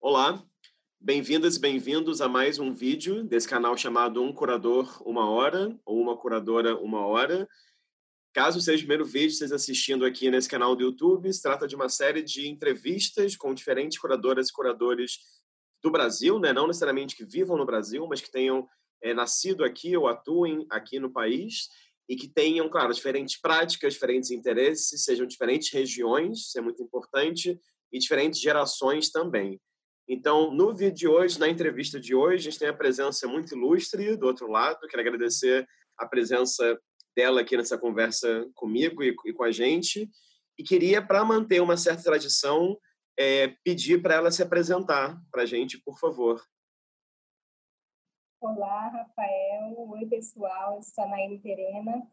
Olá, bem-vindas e bem-vindos a mais um vídeo desse canal chamado Um Curador Uma Hora ou Uma Curadora Uma Hora. Caso seja o primeiro vídeo vocês assistindo aqui nesse canal do YouTube, se trata de uma série de entrevistas com diferentes curadoras e curadores do Brasil, né? não necessariamente que vivam no Brasil, mas que tenham é, nascido aqui ou atuem aqui no país e que tenham, claro, diferentes práticas, diferentes interesses, sejam diferentes regiões, isso é muito importante, e diferentes gerações também. Então, no vídeo de hoje, na entrevista de hoje, a gente tem a presença muito ilustre do outro lado. Quero agradecer a presença dela aqui nessa conversa comigo e, e com a gente. E queria, para manter uma certa tradição, é, pedir para ela se apresentar para a gente, por favor. Olá, Rafael. Oi, pessoal. Eu sou a Naime Terena.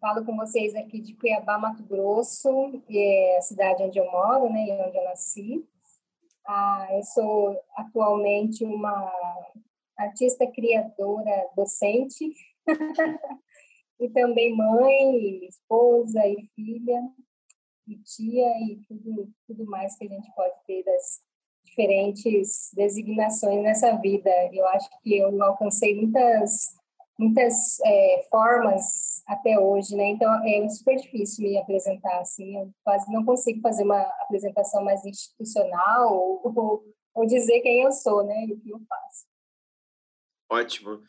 Falo com vocês aqui de Cuiabá, Mato Grosso, é a cidade onde eu moro, né, e onde eu nasci. Ah, eu sou atualmente uma artista criadora docente e também mãe, esposa e filha e tia e tudo, tudo mais que a gente pode ter das diferentes designações nessa vida. Eu acho que eu alcancei muitas muitas é, formas até hoje, né? Então é super difícil me apresentar assim. Eu quase não consigo fazer uma apresentação mais institucional ou, ou, ou dizer quem eu sou, né? E o que eu faço. Ótimo,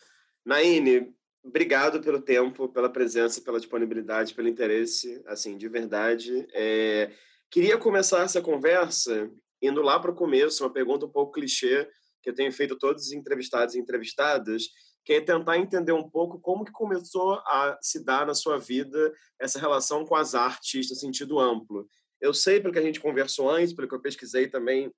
Naine. Obrigado pelo tempo, pela presença, pela disponibilidade, pelo interesse, assim, de verdade. É, queria começar essa conversa indo lá para o começo, uma pergunta um pouco clichê que eu tenho feito todos os entrevistados e entrevistadas, que é tentar entender um pouco como que começou a se dar na sua vida essa relação com as artes no sentido amplo. Eu sei, pelo que a gente conversou antes, pelo que eu pesquisei também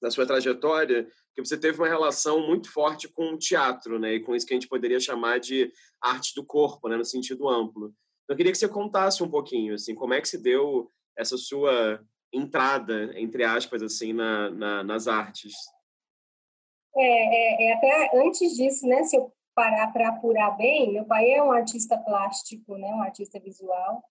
na sua trajetória, que você teve uma relação muito forte com o teatro, né? E com isso que a gente poderia chamar de arte do corpo, né? No sentido amplo. Então, eu queria que você contasse um pouquinho, assim, como é que se deu essa sua entrada, entre aspas, assim, na, na nas artes. É, é, é, até antes disso, né? Se eu parar para apurar bem, meu pai é um artista plástico, né? Um artista visual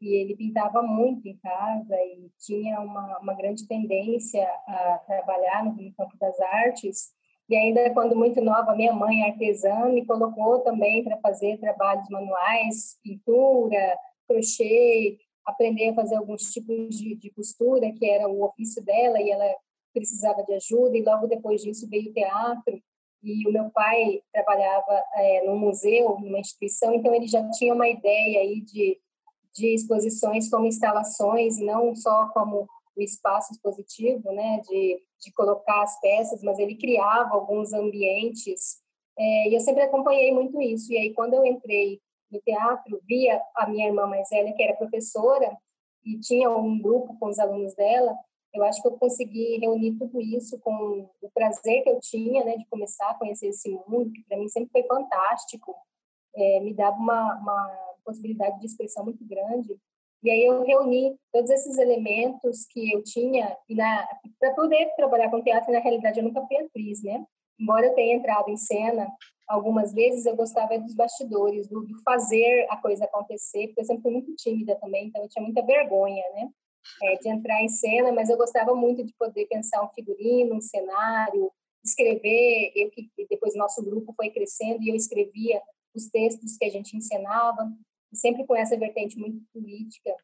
e ele pintava muito em casa e tinha uma, uma grande tendência a trabalhar no, no campo das artes. E ainda quando muito nova, minha mãe artesã me colocou também para fazer trabalhos manuais, pintura, crochê, aprender a fazer alguns tipos de, de costura, que era o ofício dela, e ela precisava de ajuda, e logo depois disso veio o teatro, e o meu pai trabalhava é, num museu, numa instituição, então ele já tinha uma ideia aí de, de exposições como instalações, não só como o espaço expositivo, né, de, de colocar as peças, mas ele criava alguns ambientes, é, e eu sempre acompanhei muito isso, e aí quando eu entrei no teatro, via a minha irmã mais velha, que era professora, e tinha um grupo com os alunos dela, eu acho que eu consegui reunir tudo isso com o prazer que eu tinha, né, de começar a conhecer esse mundo, que para mim sempre foi fantástico, é, me dava uma, uma possibilidade de expressão muito grande. E aí eu reuni todos esses elementos que eu tinha e para poder trabalhar com teatro, na realidade eu nunca fui atriz, né? Embora eu tenha entrado em cena algumas vezes, eu gostava dos bastidores, do, do fazer a coisa acontecer, porque eu sempre fui muito tímida também, então eu tinha muita vergonha, né? É, de entrar em cena, mas eu gostava muito de poder pensar um figurino, um cenário, escrever. Eu que depois nosso grupo foi crescendo e eu escrevia os textos que a gente encenava, sempre com essa vertente muito política,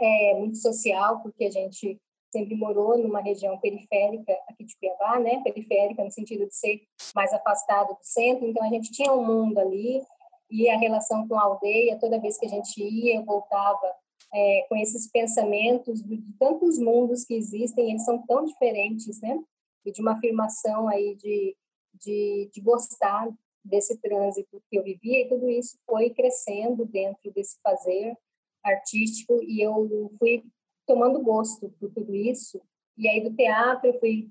é, muito social, porque a gente sempre morou numa região periférica aqui de Cuiabá, né? Periférica no sentido de ser mais afastado do centro, então a gente tinha um mundo ali e a relação com a aldeia, toda vez que a gente ia, eu voltava é, com esses pensamentos de, de, tantos mundos que existem, eles são tão diferentes, né? E de uma afirmação aí de, de, de gostar desse trânsito que eu vivia, e tudo isso foi crescendo dentro desse fazer artístico, e eu fui tomando gosto por tudo isso. E aí do teatro eu fui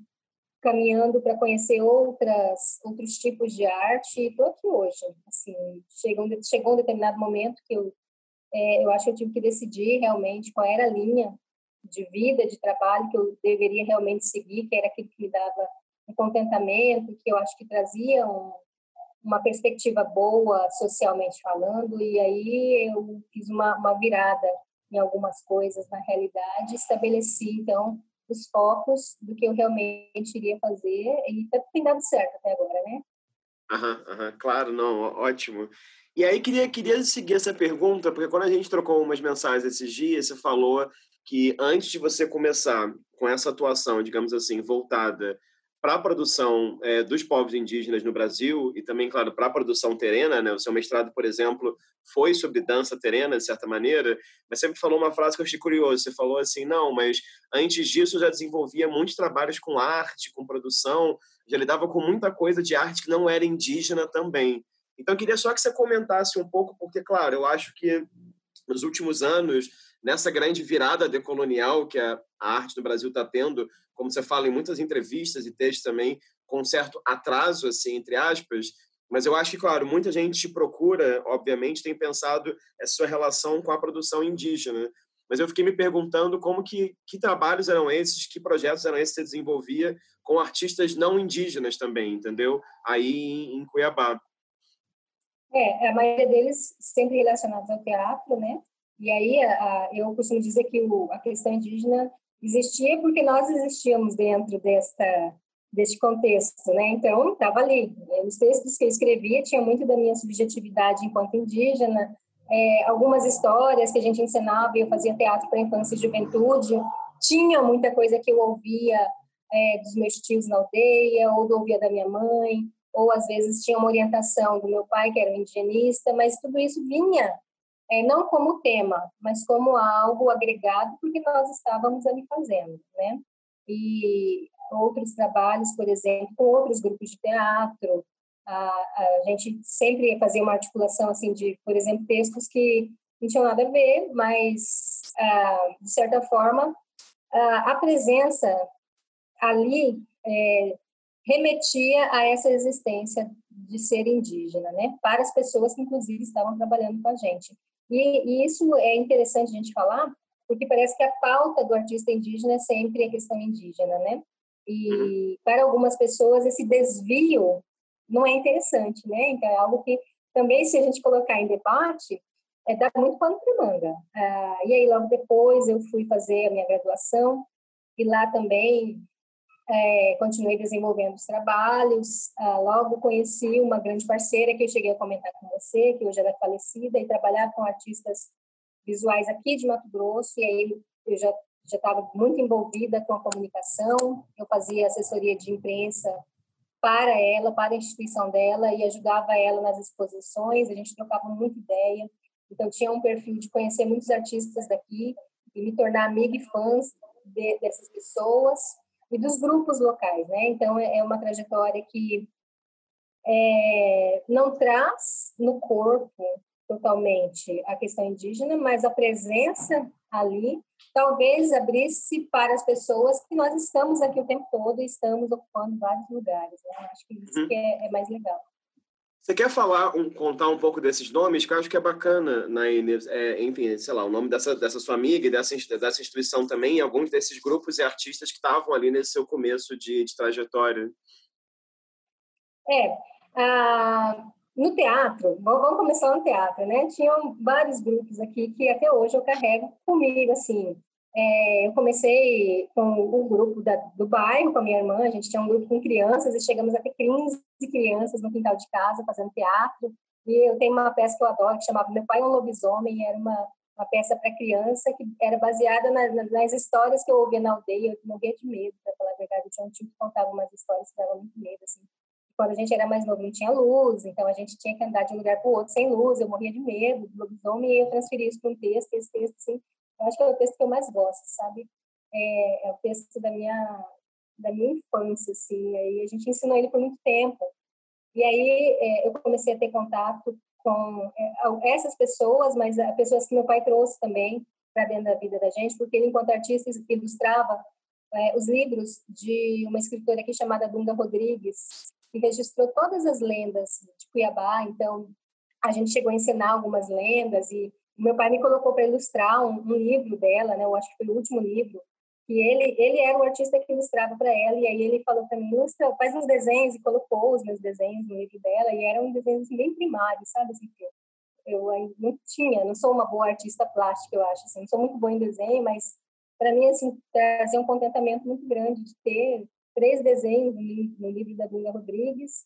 caminhando para conhecer outras outros tipos de arte e estou aqui hoje. Assim, chegou, chegou um determinado momento que eu é, eu acho que eu tive que decidir realmente qual era a linha de vida, de trabalho que eu deveria realmente seguir, que era aquilo que me dava um contentamento, que eu acho que trazia um, uma perspectiva boa socialmente falando, e aí eu fiz uma, uma virada em algumas coisas na realidade, estabeleci então os focos do que eu realmente iria fazer e tá, tem dado certo até agora? Claro, não, ótimo. E aí queria, queria seguir essa pergunta, porque quando a gente trocou umas mensagens esses dias, você falou que antes de você começar com essa atuação, digamos assim, voltada para a produção é, dos povos indígenas no Brasil e também, claro, para a produção terena, né? O seu mestrado, por exemplo, foi sobre dança terena, de certa maneira, mas sempre falou uma frase que eu achei curioso. Você falou assim, não, mas antes disso eu já desenvolvia muitos trabalhos com arte, com produção, já lidava com muita coisa de arte que não era indígena também. Então, eu queria só que você comentasse um pouco, porque, claro, eu acho que nos últimos anos nessa grande virada decolonial que a, arte no Brasil está tendo, como você fala em muitas entrevistas e textos também, com um certo atraso, assim, entre aspas, mas eu acho que, claro, muita gente te procura, obviamente, tem pensado essa sua relação com a produção indígena. Mas eu fiquei me perguntando como que, que trabalhos eram esses, que projetos eram esses que você desenvolvia com artistas não indígenas também, entendeu? Aí em Cuiabá. É, a maioria deles sempre relacionados ao teatro, né? E aí a, eu costumo dizer que o, a questão indígena existia porque nós existíamos dentro desta deste contexto, né? Então estava ali. Os textos que eu escrevia tinha muito da minha subjetividade enquanto indígena, é, algumas histórias que a gente ensinava. Eu fazia teatro para infância e juventude. Tinha muita coisa que eu ouvia é, dos meus tios na aldeia ou ouvia da minha mãe ou às vezes tinha uma orientação do meu pai que era um indigenista, mas tudo isso vinha é, não como tema, mas como algo agregado, porque nós estávamos ali fazendo, né? E outros trabalhos, por exemplo, com outros grupos de teatro, a, a gente sempre fazia uma articulação, assim, de, por exemplo, textos que não tinham nada a ver, mas, ah, de certa forma, a presença ali é, remetia a essa existência de ser indígena, né? Para as pessoas que, inclusive, estavam trabalhando com a gente. E, e, isso é interessante a gente falar, porque parece que a pauta do artista indígena é sempre a questão indígena, né? E uhum. para algumas pessoas esse desvio não é interessante, né? Então é algo que também se a gente colocar em debate é dar muito pano para manga. Ah, e aí logo depois eu fui fazer a minha graduação e lá também é, continuei desenvolvendo os trabalhos. Ah, logo conheci uma grande parceira que eu cheguei a comentar com você, que hoje ela é falecida, e trabalhar com artistas visuais aqui de Mato Grosso. E aí eu já já estava muito envolvida com a comunicação. Eu fazia assessoria de imprensa para ela, para a instituição dela, e ajudava ela nas exposições. A gente trocava muita ideia. Então tinha um perfil de conhecer muitos artistas daqui e me tornar amiga e fãs de, dessas pessoas e dos grupos locais, né? Então é, é uma trajetória que é, não traz no corpo totalmente a questão indígena, mas a presença ali talvez abrisse para as pessoas que nós estamos aqui o tempo todo e estamos ocupando vários lugares. Né? Acho que isso uhum. que é, é, mais legal. Você quer falar, um, contar um pouco desses nomes que eu acho que é bacana, Naine, é, enfim, sei lá, o nome dessa, dessa sua amiga e dessa, dessa instituição também, e alguns desses grupos e artistas que estavam ali nesse seu começo de, de trajetória. É, ah, no teatro, vamos começar no teatro, né? Tinham vários grupos aqui que até hoje eu carrego comigo, assim, é, eu comecei com o grupo da, do bairro, com a minha irmã, a gente tinha um grupo com crianças e chegamos a ter 15 crianças no quintal de casa fazendo teatro. E eu tenho uma peça que eu adoro, que chamava Meu Pai é um Lobisomem, era uma, uma peça para criança que era baseada na, na, nas histórias que eu ouvia na aldeia. Eu morria de medo, para falar a verdade. Eu tinha um tio que contava umas histórias que davam muito medo, assim. Quando a gente era mais novo, não tinha luz, então a gente tinha que andar de um lugar para o outro sem luz. Eu morria de medo do lobisomem e eu transferi isso para um texto. Esse texto, assim, eu acho que é o texto que eu mais gosto, sabe? É, é o texto da minha da minha infância, assim. Aí a gente ensinou ele por muito tempo. E aí é, eu comecei a ter contato com é, essas pessoas, mas pessoas que meu pai trouxe também para dentro da vida da gente, porque ele, enquanto artista, ilustrava é, os livros de uma escritora aqui chamada Dunga Rodrigues, que registrou todas as lendas de Cuiabá. Então, a gente chegou a ensinar algumas lendas e meu pai me colocou para ilustrar um, um, livro dela, né? Eu acho que foi o último livro. E ele ele era o artista que ilustrava para ela e aí ele falou para mim, ilustra, faz uns desenhos e colocou os meus desenhos no livro dela e eram desenhos assim, bem primários, sabe assim eu não tinha, não sou uma boa artista plástica, eu acho, assim, não sou muito boa em desenho, mas para mim, assim, trazer um contentamento muito grande de ter três desenhos no livro da Dunga Rodrigues.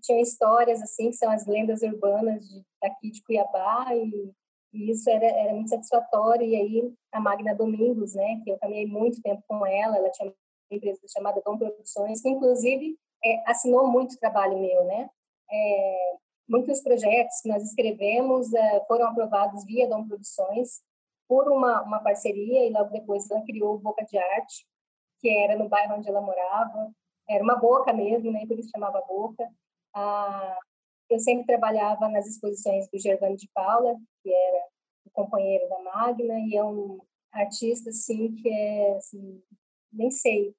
Tinham histórias, assim, que são as lendas urbanas de, daqui de Cuiabá, e, e isso era, era muito satisfatório. E aí, a Magna Domingos, né, que eu caminhei muito tempo com ela, ela tinha uma empresa chamada Dom Produções, que inclusive é, assinou muito trabalho meu, né? É, muitos projetos que nós escrevemos é, foram aprovados via Dom Produções por uma, uma parceria e logo depois ela criou o Boca de Arte, que era no bairro onde ela morava. Era uma boca mesmo, né? Por isso chamava Boca. Ah, eu sempre trabalhava nas exposições do Gervano de Paula, que era o companheiro da Magna, e é um artista, assim, que é, assim, nem sei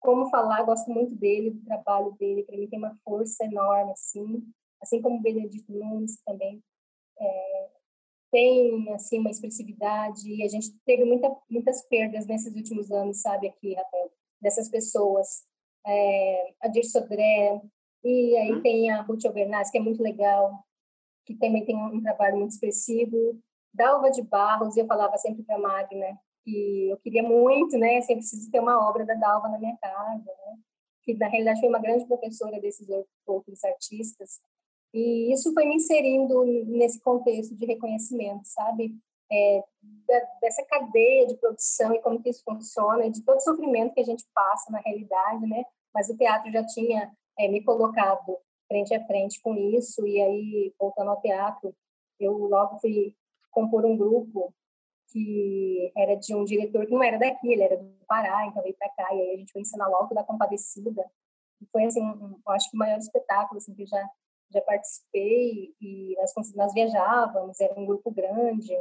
como falar, gosto muito dele, do trabalho dele, para mim tem uma força enorme, assim, assim como Benedito Nunes também é, tem, assim, uma expressividade, e a gente teve muita, muitas perdas nesses últimos anos, sabe, aqui, Rafael, dessas pessoas, é, a Dir Sodré, e aí uhum. tem a Ruth Albernaz, que é muito legal, que também tem um trabalho muito expressivo, Dalva de Barros, eu falava sempre para a Magna, que eu queria muito, né? Assim, eu preciso ter uma obra da Dalva na minha casa, né? Que na realidade foi uma grande professora desses outros artistas. E isso foi me inserindo nesse contexto de reconhecimento, sabe? É, da, dessa cadeia de produção e como que isso funciona, e de todo o sofrimento que a gente passa na realidade, né? Mas o teatro já tinha é, me colocado frente a frente com isso, e aí, voltando ao teatro, eu logo fui compor um grupo que era de um diretor que não era daqui, ele era do Pará, então veio para cá, e aí a gente foi ensinar o da Compadecida, e foi, assim, um, eu acho que o maior espetáculo, assim, que já, já participei, e nós, nós viajávamos, era um grupo grande,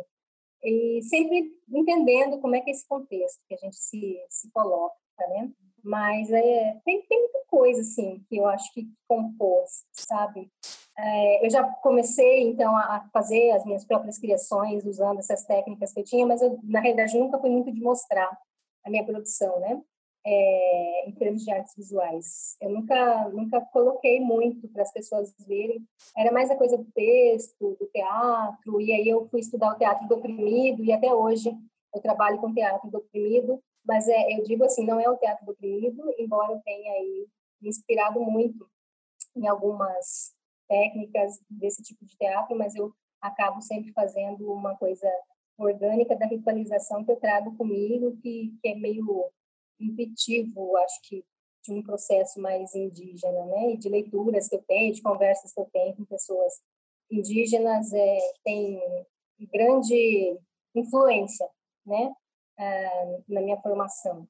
e sempre entendendo como é que é esse contexto que a gente se, se coloca, né? Mas é, tem, tem muita coisa, assim, que eu acho que compôs, sabe? É, eu já comecei, então, a fazer as minhas próprias criações usando essas técnicas que eu tinha, mas eu, na realidade, nunca fui muito de mostrar a minha produção, né? É, em termos de artes visuais. Eu nunca, nunca coloquei muito para as pessoas verem. Era mais a coisa do texto, do teatro, e aí eu fui estudar o teatro do oprimido, e até hoje eu trabalho com teatro do oprimido, mas é, eu digo assim, não é o teatro do oprimido, embora eu tenha aí me inspirado muito em algumas técnicas desse tipo de teatro, mas eu acabo sempre fazendo uma coisa orgânica da ritualização que eu trago comigo, que, que é meio intuitivo, acho que, de um processo mais indígena, né? E de leituras que eu tenho, de conversas que eu tenho com pessoas indígenas, é, tem grande influência, né? uh, na minha formação.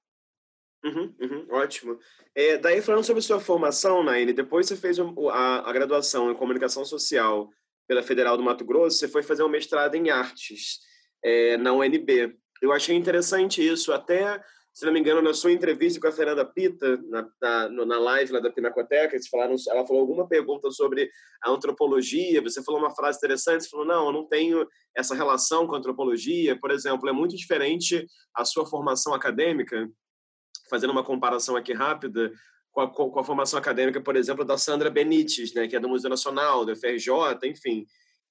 Uhum, uhum, ótimo. É, daí, falando sobre sua formação, Naine, depois você fez a, a, graduação em Comunicação Social pela Federal do Mato Grosso, você foi fazer um mestrado em Artes é, na UNB. Eu achei interessante isso, até se não me engano, na sua entrevista com a Fernanda Pita, na, na, na live lá da Pinacoteca, eles falaram, ela falou alguma pergunta sobre a antropologia, você falou uma frase interessante, você falou, não, eu não tenho essa relação com a antropologia, por exemplo, é muito diferente a sua formação acadêmica, fazendo uma comparação aqui rápida, com a, com a formação acadêmica, por exemplo, da Sandra Benites, né, que é do Museu Nacional, do FRJ, enfim.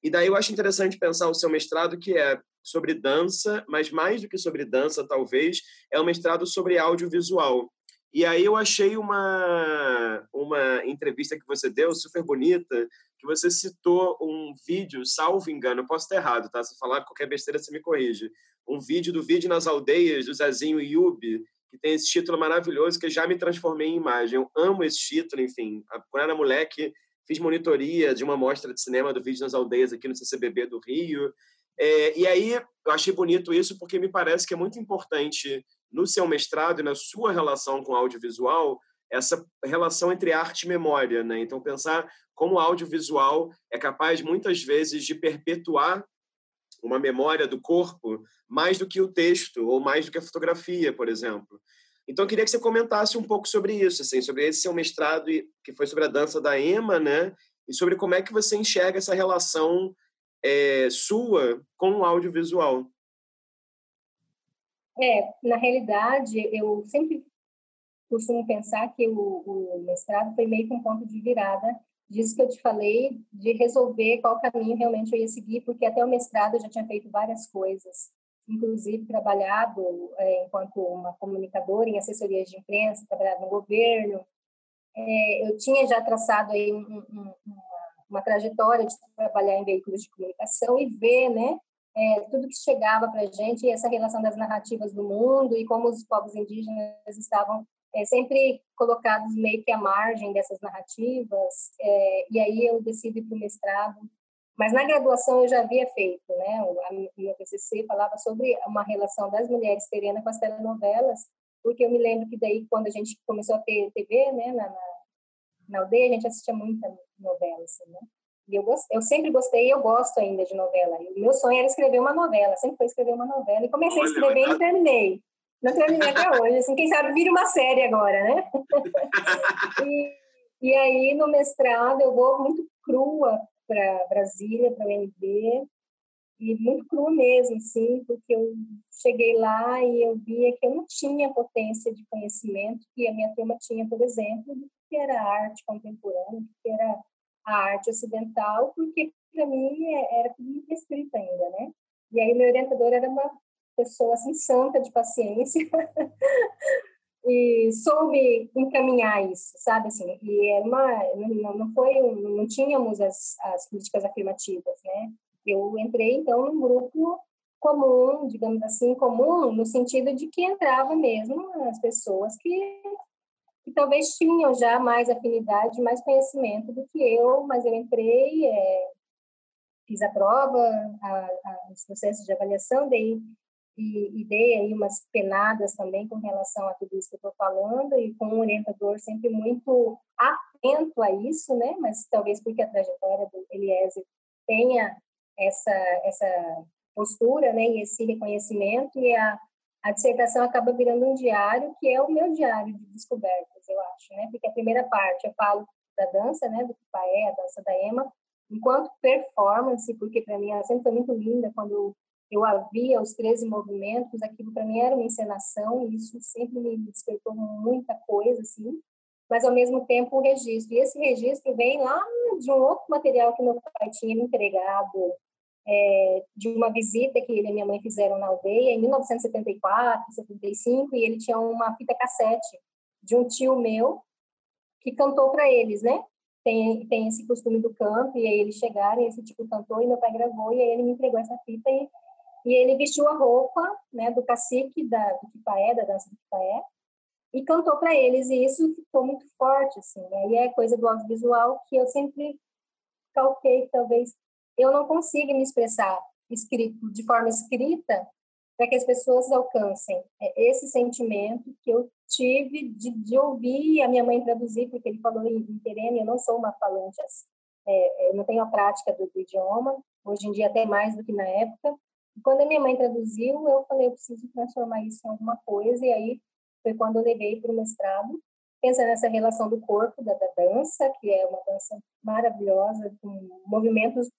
E daí eu acho interessante pensar o seu mestrado, que é sobre dança, mas mais do que sobre dança, talvez, é um mestrado sobre audiovisual. E aí eu achei uma, uma entrevista que você deu super bonita, que você citou um vídeo, salvo engano, posso estar errado, tá? Se falar qualquer besteira, você me corrige. Um vídeo do Vídeo nas Aldeias, do Zezinho Yubi, que tem esse título maravilhoso que já me transformei em imagem. Eu amo esse título, enfim. Quando era moleque, fiz monitoria de uma mostra de cinema do Vídeo nas Aldeias aqui no CCBB do Rio. É, e aí eu achei bonito isso porque me parece que é muito importante no seu mestrado e na sua relação com o audiovisual essa relação entre arte e memória, né? Então pensar como o audiovisual é capaz muitas vezes de perpetuar uma memória do corpo mais do que o texto ou mais do que a fotografia, por exemplo. Então eu queria que você comentasse um pouco sobre isso, assim, sobre esse seu mestrado que foi sobre a dança da Ema, né? E sobre como é que você enxerga essa relação é, sua com o audiovisual. É, na realidade, eu sempre costumo pensar que o, o mestrado foi meio que um ponto de virada disso que eu te falei, de resolver qual caminho realmente eu ia seguir, porque até o mestrado eu já tinha feito várias coisas, inclusive trabalhado é, enquanto uma comunicadora em assessorias de imprensa, trabalhado no governo. É, eu tinha já traçado aí um, um, uma, uma, trajetória de trabalhar em veículos de comunicação e ver, né, é, tudo que chegava para a gente, essa relação das narrativas do mundo e como os povos indígenas estavam é, sempre colocados meio que à margem dessas narrativas. É, e aí eu decido ir para o mestrado mas na graduação eu já havia feito, né? O meu TCC falava sobre uma relação das mulheres terena com as telenovelas, porque eu me lembro que daí quando a gente começou a ter TV, né, na, na, na aldeia a gente assistia muita novela, assim, né? E eu, gost, eu sempre gostei e eu gosto ainda de novela. E o meu sonho era escrever uma novela, sempre foi escrever uma novela. E comecei Olha, a escrever e terminei. Não terminei até hoje. Assim, quem sabe vira uma série agora, né? e, e aí, no mestrado, eu vou muito crua para Brasília, para o UNB, e muito cru mesmo, sim, porque eu cheguei lá e eu via que eu não tinha potência de conhecimento que a minha turma tinha, por exemplo, do que era arte contemporânea, do que era a arte ocidental, porque para mim é, era tudo muito escrito ainda, né? E aí meu orientador era uma pessoa assim santa de paciência e soube encaminhar isso, sabe assim, e era uma não, não foi não tínhamos as, as políticas afirmativas, né? Eu entrei então num grupo comum, digamos assim, comum no sentido de que entrava mesmo as pessoas que, que talvez tinham já mais afinidade, mais conhecimento do que eu, mas eu entrei, é, fiz a prova, a, a, os processos de avaliação, dei e, e dei aí umas penadas também com relação a tudo isso que eu estou falando e com um orientador sempre muito atento a isso, né? Mas talvez porque a trajetória do Eliezer tenha essa essa postura, né? E esse reconhecimento e a a dissertação acaba virando um diário que é o meu diário de descobertas, eu acho, né? Porque a primeira parte eu falo da dança, né? Do Paé, a dança da Ema, enquanto performance, porque para mim ela sempre foi muito linda quando havia os 13 movimentos, aquilo para mim era uma encenação, e isso sempre me despertou muita coisa, assim, mas ao mesmo tempo o registro. E esse registro vem lá de um outro material que meu pai tinha me entregado, é, de uma visita que ele e minha mãe fizeram na aldeia em 1974, 75, e ele tinha uma fita cassete de um tio meu que cantou para eles, né? Tem, tem esse costume do canto, e aí eles chegaram, e esse tio cantou, e meu pai gravou, e aí ele me entregou essa fita, e e ele vestiu a roupa né, do cacique da, do Kipaé, da dança do Kipaé, e cantou para eles, e isso ficou muito forte, assim, né? E é coisa do audiovisual que eu sempre calquei, talvez eu não consiga me expressar escrito, de forma escrita para que as pessoas alcancem é esse sentimento que eu tive de, de ouvir a minha mãe traduzir, porque ele falou em, tereno, eu não sou uma falante, é, eu não tenho a prática do, do idioma, hoje em dia até mais do que na época, quando a minha mãe traduziu, eu falei, eu preciso transformar isso em alguma coisa, e aí foi quando eu levei para o mestrado, pensando nessa relação do corpo, da, da, dança, que é uma dança maravilhosa, com movimentos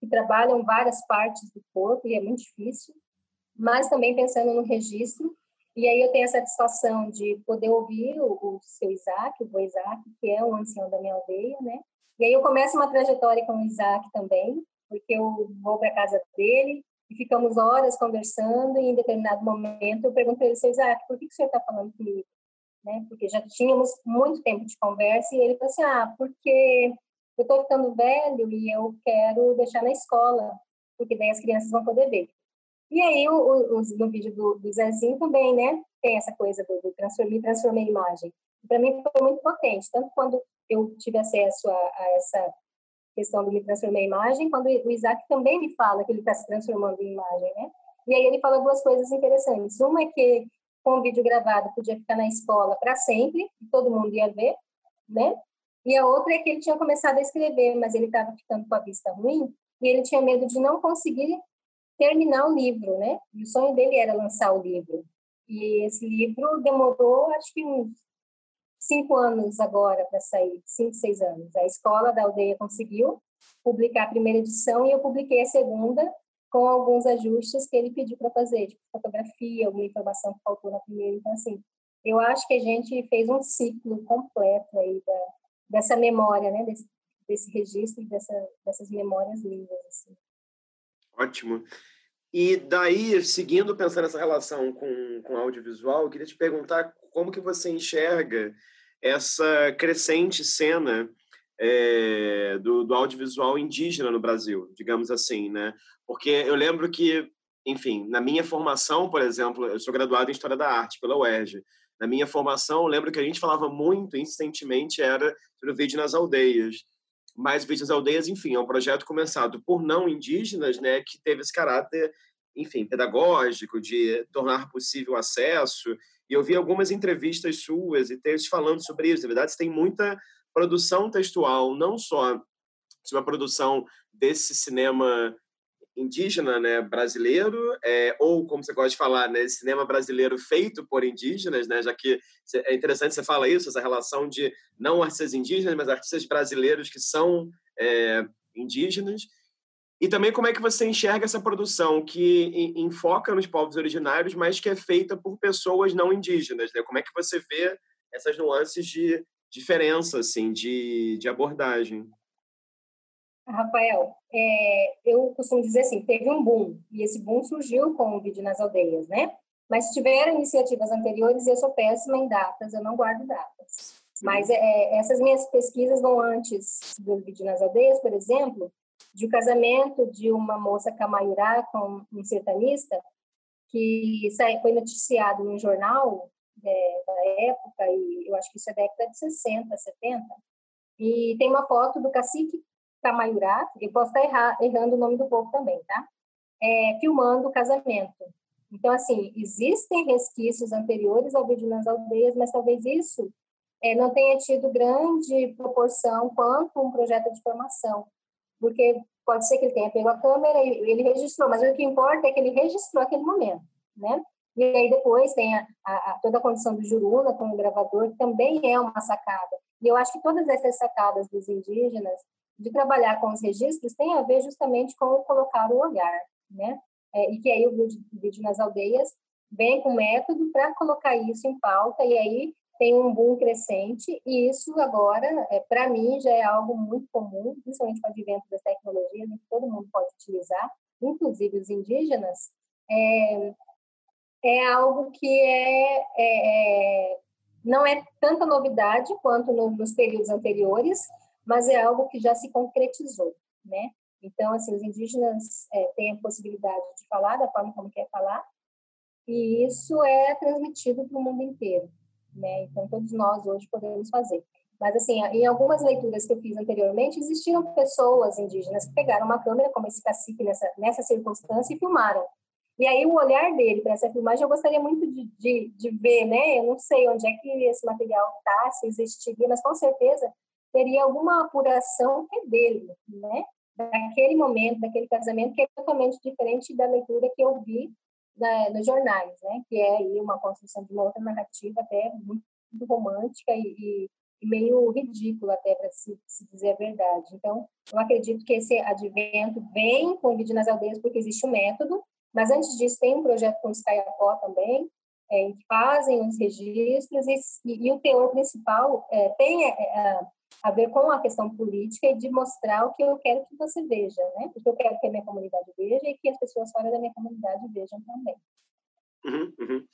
que trabalham várias partes do corpo, e é muito difícil, mas também pensando no registro, e aí eu tenho a satisfação de poder ouvir o, o seu Isaac, o vô Isaac, que é um ancião da minha aldeia, né? E aí eu começo uma trajetória com o Isaac também, porque eu vou para a casa dele, e ficamos horas conversando e em determinado momento eu perguntei ele, seu Isaac, por que, que o senhor está falando comigo? Né? Porque já tínhamos muito tempo de conversa e ele falou assim, ah, porque eu estou ficando velho e eu quero deixar na escola, porque daí as crianças vão poder ver. E aí, o, o, no vídeo do, do Zezinho também, né, tem essa coisa do, do transformei, transformei imagem. Para mim foi muito potente, tanto quando eu tive acesso a, a essa questão do me transformar em imagem, quando o Isaac também me fala que ele está se transformando em imagem, né? E aí ele fala duas coisas interessantes. Uma é que com o vídeo gravado podia ficar na escola para sempre, todo mundo ia ver, né? E a outra é que ele tinha começado a escrever, mas ele estava ficando com a vista ruim e ele tinha medo de não conseguir terminar o livro, né? E o sonho dele era lançar o livro. E esse livro demorou, acho que uns cinco anos agora para sair, cinco, seis anos. A escola da aldeia conseguiu publicar a primeira edição e eu publiquei a segunda com alguns ajustes que ele pediu para fazer, tipo fotografia, alguma informação que faltou na primeira. Então, assim, eu acho que a gente fez um ciclo completo aí da, dessa memória, né, desse, desse registro, dessa, dessas memórias lindas. Assim. Ótimo. E daí, seguindo pensando nessa relação com, com audiovisual, eu queria te perguntar como que você enxerga essa crescente cena é, do, do, audiovisual indígena no Brasil, digamos assim, né? Porque eu lembro que, enfim, na minha formação, por exemplo, eu sou graduado em História da Arte pela UERJ. Na minha formação, eu lembro que a gente falava muito insistentemente era sobre o vídeo nas aldeias. Mas Vídeos nas Aldeias, enfim, é um projeto começado por não indígenas, né, que teve esse caráter, enfim, pedagógico, de tornar possível acesso. E eu vi algumas entrevistas suas e textos falando sobre isso. Na verdade, você tem muita produção textual, não só sobre a produção desse cinema indígena né, brasileiro, é, ou, como você gosta de falar, né, cinema brasileiro feito por indígenas, né, já que é interessante você falar isso, essa relação de não artistas indígenas, mas artistas brasileiros que são é, indígenas. E também como é que você enxerga essa produção que enfoca nos povos originários, mas que é feita por pessoas não indígenas, né? Como é que você vê essas nuances de diferença, assim, de, de abordagem? Rafael, é, eu costumo dizer assim, teve um boom, e esse boom surgiu com o vídeo nas aldeias, né? Mas tiveram iniciativas anteriores e eu sou péssima em datas, eu não guardo datas. Mas é, essas minhas pesquisas vão antes do vídeo nas aldeias, por exemplo, de um casamento de uma moça camaiurá com um sertanista, que foi noticiado num jornal é, da época, e eu acho que isso é década de 60, 70, e tem uma foto do cacique Tamaiurá, eu posso estar errar, errando o nome do povo também, tá? É, filmando o casamento. Então, assim, existem resquícios anteriores ao vídeo nas aldeias, mas talvez isso é, não tenha tido grande proporção quanto um projeto de formação, porque pode ser que ele tenha pego a câmera e ele registrou, mas o que importa é que ele registrou aquele momento, né? E aí depois tem a, a, toda a condição do juruna com o gravador, que também é uma sacada. E eu acho que todas essas sacadas dos indígenas, de trabalhar com os registros tem a ver justamente com colocar o olhar, né? É, e que aí o vídeo, vídeo nas aldeias vem com método para colocar isso em pauta e aí tem um boom crescente e isso agora, é, para mim, já é algo muito comum, principalmente com o advento das tecnologias, que todo mundo pode utilizar, inclusive os indígenas, é, é algo que é, é, é não é tanta novidade quanto no, nos períodos anteriores, mas é algo que já se concretizou, né? Então, assim, os indígenas é, têm a possibilidade de falar da forma como quer falar, e isso é transmitido para o mundo inteiro, né? Então, todos nós hoje podemos fazer. Mas, assim, em algumas leituras que eu fiz anteriormente, existiam pessoas indígenas que pegaram uma câmera, como esse cacique nessa, nessa circunstância, e filmaram. E aí, o olhar dele para essa filmagem, eu gostaria muito de, de, de ver, né? Eu não sei onde é que esse material está, se existiria, mas com certeza teria alguma apuração que é dele, né? Daquele momento, daquele casamento, que é totalmente diferente da leitura que eu vi na, nos jornais, né? Que é aí uma construção de uma outra narrativa até muito romântica e, e meio ridícula até para se, se, dizer a verdade. Então, eu acredito que esse advento vem com o vídeo nas aldeias porque existe um método, mas antes disso tem um projeto com o Skyapó também, é, que fazem os registros e, e, e o teor principal é, tem é, é a ver com a questão política e de mostrar o que eu quero que você veja, né? Porque eu quero que a minha comunidade veja e que as pessoas fora da minha comunidade vejam também. Uhum, uhum.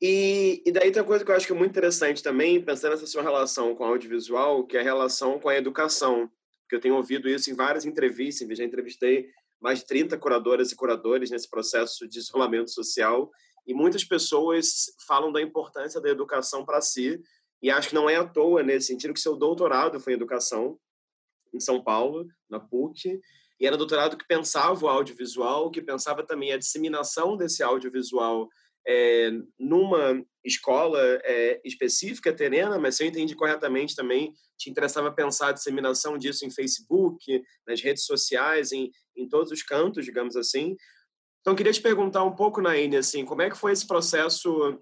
E, e daí tem uma coisa que eu acho que é muito interessante também, pensando nessa sua relação com o audiovisual, que é a relação com a educação. Porque eu tenho ouvido isso em várias entrevistas, já entrevistei mais de 30 curadoras e curadores nesse processo de isolamento social, e muitas pessoas falam da importância da educação para si, e acho que não é à toa nesse sentido que seu doutorado foi em educação em São Paulo, na PUC, e era doutorado que pensava o audiovisual, que pensava também a disseminação desse audiovisual é, numa escola é, específica, terena, mas se eu entendi corretamente também, te interessava pensar a disseminação disso em Facebook, nas redes sociais, em, em todos os cantos, digamos assim. Então, queria te perguntar um pouco, Naine, assim, como é que foi esse processo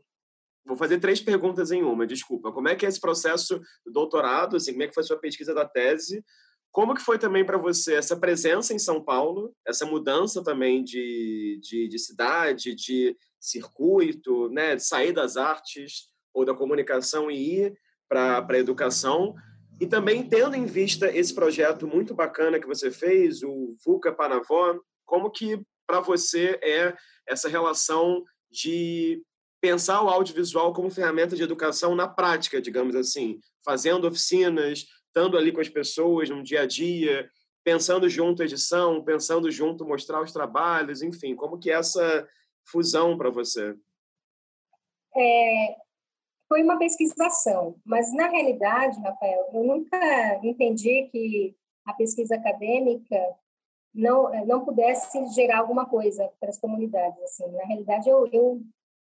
Vou fazer três perguntas em uma, desculpa. Como é que é esse processo do doutorado? Assim, como é que foi a sua pesquisa da tese? Como que foi também para você essa presença em São Paulo, essa mudança também de, de, de cidade, de circuito, né, de sair das artes ou da comunicação e ir para a educação? E também tendo em vista esse projeto muito bacana que você fez, o VUCA Panavó, como que para você é essa relação de pensar o audiovisual como ferramenta de educação na prática, digamos assim, fazendo oficinas, estando ali com as pessoas no dia a dia, pensando junto a edição, pensando junto mostrar os trabalhos, enfim, como que é essa fusão para você? É, foi uma pesquisação, mas na realidade, Rafael, eu nunca entendi que a pesquisa acadêmica não não pudesse gerar alguma coisa para as comunidades assim. Na realidade, eu eu,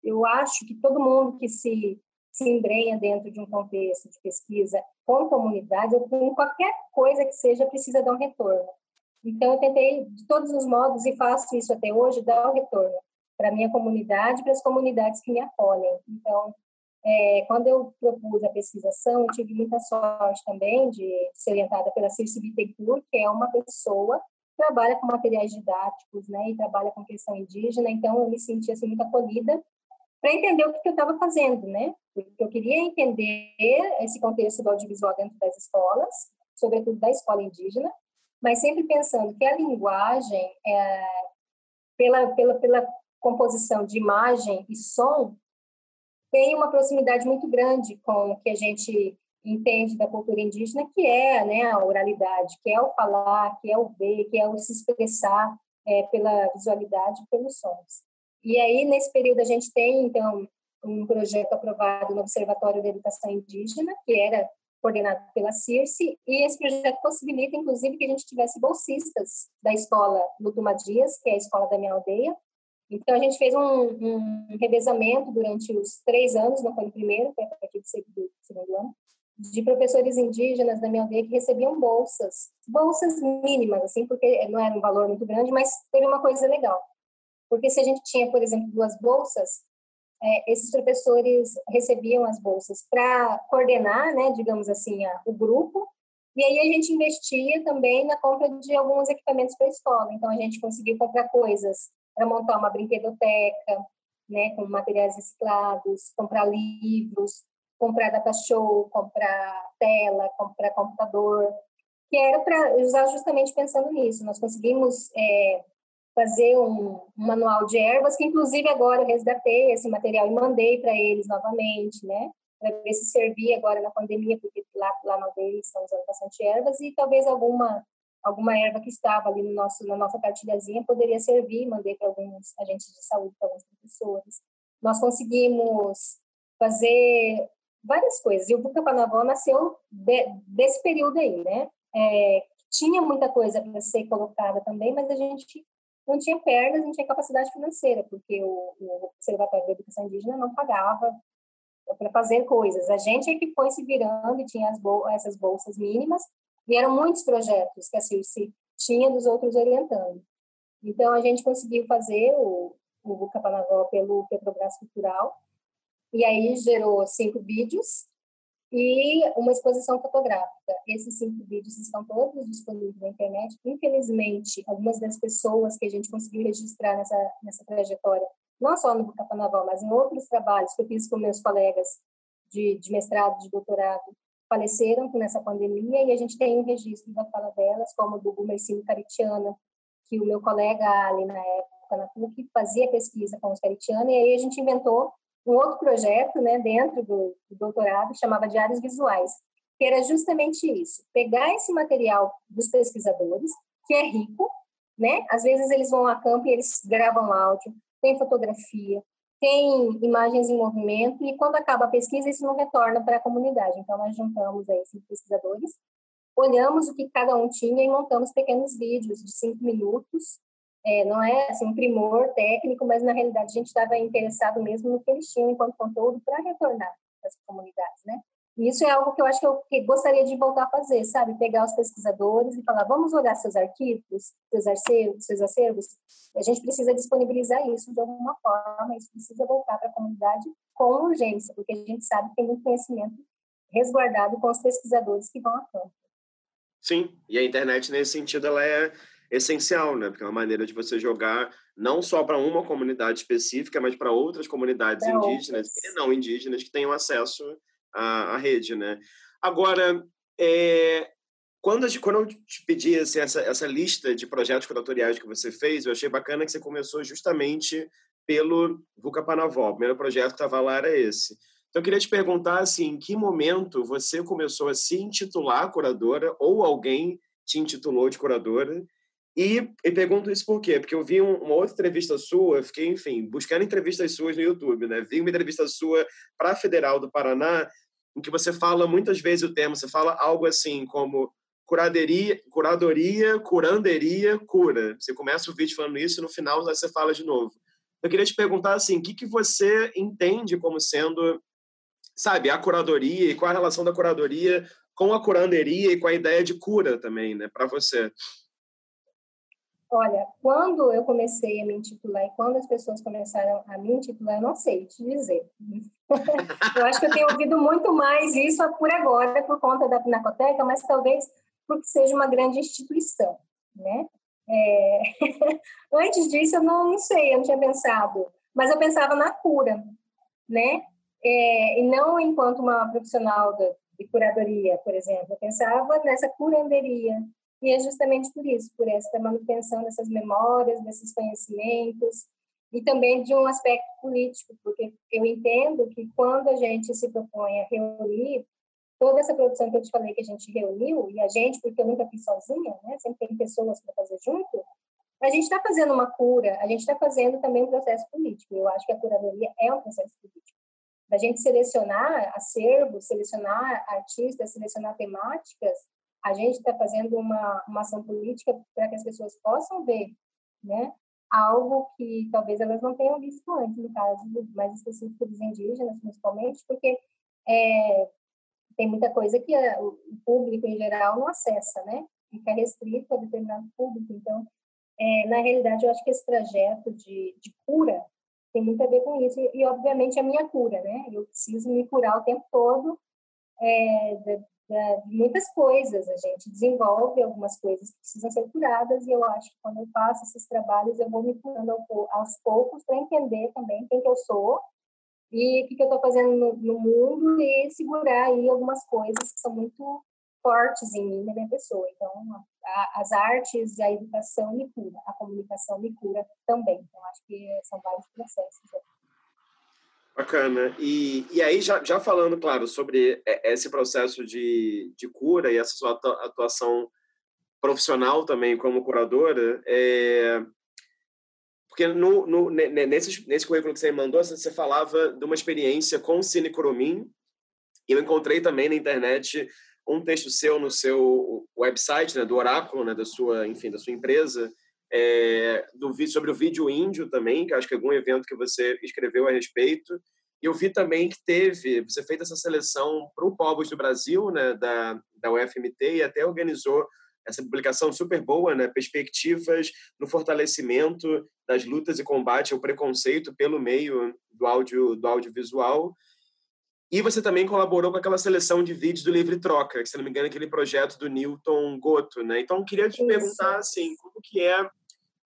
eu acho que todo mundo que se se embrenha dentro de um contexto de pesquisa com comunidades ou com qualquer coisa que seja precisa dar um retorno. Então eu tentei de todos os modos e faço isso até hoje dar um retorno para minha comunidade, para as comunidades que me acolhem. Então é, quando eu propus a pesquisação, eu tive muita sorte também de ser orientada pela Circe Bittencourt, que é uma pessoa que trabalha com materiais didáticos, né, e trabalha com questão indígena, então eu me senti assim muito acolhida para entender o que eu estava fazendo, né? Porque eu queria entender esse contexto do audiovisual dentro das escolas, sobretudo da escola indígena, mas sempre pensando que a linguagem, é, pela, pela, pela composição de imagem e som, tem uma proximidade muito grande com o que a gente entende da cultura indígena, que é né, a oralidade, que é o falar, que é o ver, que é o se expressar é, pela visualidade, pelos sons. E aí, nesse período, a gente tem, então, um projeto aprovado no Observatório de Educação Indígena, que era coordenado pela CIRCE, e esse projeto possibilita, inclusive, que a gente tivesse bolsistas da escola Lutuma Dias, que é a escola da minha aldeia, então, a gente fez um, um revezamento durante os três anos, não foi no primeiro, foi a partir do segundo ano, de professores indígenas da minha aldeia que recebiam bolsas, bolsas mínimas, assim, porque não era um valor muito grande, mas teve uma coisa legal. Porque se a gente tinha, por exemplo, duas bolsas, é, esses professores recebiam as bolsas para coordenar, né, digamos assim, a, o grupo, e aí a gente investia também na compra de alguns equipamentos para a escola. Então, a gente conseguiu comprar coisas para montar uma brinquedoteca, né, com materiais reciclados, comprar livros, comprar data show, comprar tela, comprar computador, que era para usar justamente pensando nisso. Nós conseguimos é, fazer um, manual de ervas, que inclusive agora eu resgatei esse material e mandei para eles novamente, né, para ver se servia agora na pandemia, porque lá, lá na aldeia estão usando bastante ervas, e talvez alguma alguma erva que estava ali no nosso, na nossa cartilhazinha poderia servir, mandei para alguns agentes de saúde, para alguns professores. Nós conseguimos fazer várias coisas. E o Buca Panavó nasceu de, desse período aí, né? É, tinha muita coisa para ser colocada também, mas a gente não tinha pernas, não tinha capacidade financeira, porque o, o Observatório da Educação Indígena não pagava para fazer coisas. A gente é que foi se virando e tinha bol essas bolsas mínimas, e eram muitos projetos que a Circe tinha dos outros orientando. Então, a gente conseguiu fazer o, o Buca Panavó pelo Petrobras Cultural, e aí gerou cinco vídeos e uma exposição fotográfica. Esses cinco vídeos estão todos disponíveis na internet. Infelizmente, algumas das pessoas que a gente conseguiu registrar nessa, nessa trajetória, não só no Buca Panavó, mas em outros trabalhos que eu fiz com meus colegas de, de mestrado, de doutorado, faleceram nessa pandemia e a gente tem um registro da fala delas, como do Gumercino Caritiana, que o meu colega ali na época na PUC fazia pesquisa com os Caritiana e aí a gente inventou um outro projeto, né, dentro do, do doutorado, chamava Diários Visuais, que era justamente isso, pegar esse material dos pesquisadores, que é rico, né? Às vezes eles vão a campo e eles gravam áudio, tem fotografia, tem imagens em movimento e quando acaba a pesquisa isso não retorna para a comunidade. Então nós juntamos aí esses pesquisadores, olhamos o que cada um tinha e montamos pequenos vídeos de cinco minutos. É, não é assim um primor técnico, mas na realidade a gente estava interessado mesmo no que eles tinham enquanto conteúdo para retornar as comunidades, né? E isso é algo que eu acho que eu gostaria de voltar a fazer, sabe? Pegar os pesquisadores e falar, vamos olhar seus arquivos, seus acervos, seus acervos. A gente precisa disponibilizar isso de alguma forma, isso precisa voltar para a comunidade com urgência, porque a gente sabe que tem muito conhecimento resguardado com os pesquisadores que vão a campo. Sim, e a internet nesse sentido ela é essencial, né? Porque é uma maneira de você jogar não só para uma comunidade específica, mas para outras comunidades pra indígenas outras. e não indígenas que tenham acesso a, a rede, né? Agora, é, quando, quando eu te pedi assim, essa, essa lista de projetos curatoriais que você fez, eu achei bacana que você começou justamente pelo Vuca Panavó. O primeiro projeto que estava lá era esse. Então, eu queria te perguntar, assim, em que momento você começou a se intitular curadora ou alguém te intitulou de curadora? E, e pergunto isso por quê? Porque eu vi um, uma outra entrevista sua, fiquei, enfim, buscando entrevistas suas no YouTube, né? Vi uma entrevista sua para a Federal do Paraná, em que você fala muitas vezes o termo, você fala algo assim como curadoria, curadoria, curanderia, cura. Você começa o vídeo falando isso e no final você fala de novo. Eu queria te perguntar assim, o que, que você entende como sendo, sabe, a curadoria e qual a relação da curadoria com a curanderia e com a ideia de cura também, né, para você? Olha, quando eu comecei a me intitular e quando as pessoas começaram a me intitular, eu não sei te dizer. eu acho que eu tenho ouvido muito mais isso por agora, por conta da Pinacoteca, mas talvez porque seja uma grande instituição, né? É... Antes disso, eu não, não, sei, eu não tinha pensado, mas eu pensava na cura, né? É, e não enquanto uma profissional de, de curadoria, por exemplo, eu pensava nessa curanderia, e é justamente por isso, por essa manutenção dessas memórias, desses conhecimentos, e também de um aspecto político, porque eu entendo que quando a gente se propõe a reunir toda essa produção que eu te falei que a gente reuniu, e a gente, porque eu nunca fiz sozinha, né? sempre tem pessoas para fazer junto, a gente está fazendo uma cura, a gente está fazendo também um processo político. Eu acho que a curadoria é um processo político. Da gente selecionar acervos, selecionar artistas, selecionar temáticas, a gente está fazendo uma, uma ação política para que as pessoas possam ver, né? Algo que talvez elas não tenham visto antes, no caso mais específico dos indígenas, principalmente, porque é, tem muita coisa que o público em geral não acessa, né? Fica restrito a determinado público. Então, é, na realidade, eu acho que esse trajeto de, de cura tem muito a ver com isso. E, obviamente, a minha cura, né? Eu preciso me curar o tempo todo é, de, muitas coisas. A gente desenvolve algumas coisas que precisam ser curadas e eu acho que quando eu faço esses trabalhos, eu vou me curando aos poucos para entender também quem que eu sou e o que, que eu estou fazendo no, no, mundo e segurar aí algumas coisas que são muito fortes em mim, na minha pessoa. Então, a, as artes, a educação me cura, a comunicação me cura também. Então, acho que são vários processos. Bacana. E, e aí, já, já falando, claro, sobre esse processo de, de cura e essa sua atuação profissional também como curadora, é, porque no, no, nesse, nesse currículo que você me mandou, você falava de uma experiência com o Cine Curumim, e eu encontrei também na internet um texto seu no seu website, né, do Oráculo, né, da sua, enfim, da sua empresa, é, do sobre o vídeo índio também, que acho que é algum evento que você escreveu a respeito. Eu vi também que teve, você fez essa seleção para o Povos do Brasil, né, da, da UFMT, e até organizou essa publicação super boa, né? Perspectivas no fortalecimento das lutas e combate ao preconceito pelo meio do áudio do audiovisual. E você também colaborou com aquela seleção de vídeos do Livre Troca, que se não me engano é aquele projeto do Newton Goto, né? Então eu queria te Isso. perguntar assim, como que é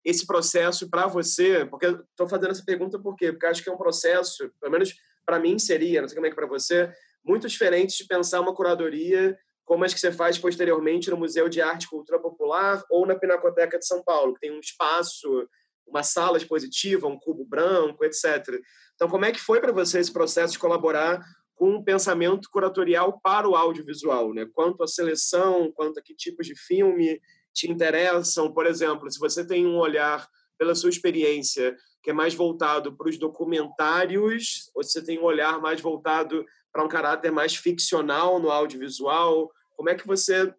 esse processo para você? Porque estou fazendo essa pergunta por quê? Porque acho que é um processo, pelo menos para mim seria, não sei como é que para você, muito diferente de pensar uma curadoria como as que você faz posteriormente no Museu de Arte e Cultura Popular ou na Pinacoteca de São Paulo, que tem um espaço, uma sala expositiva, um cubo branco, etc. Então, como é que foi para você esse processo de colaborar com um pensamento curatorial para o audiovisual, né? Quanto à seleção, quanto a que tipos de filme te interessam, por exemplo, se você tem um olhar pela sua experiência que é mais voltado para os documentários, ou se você tem um olhar mais voltado para um caráter mais ficcional no audiovisual, como é que você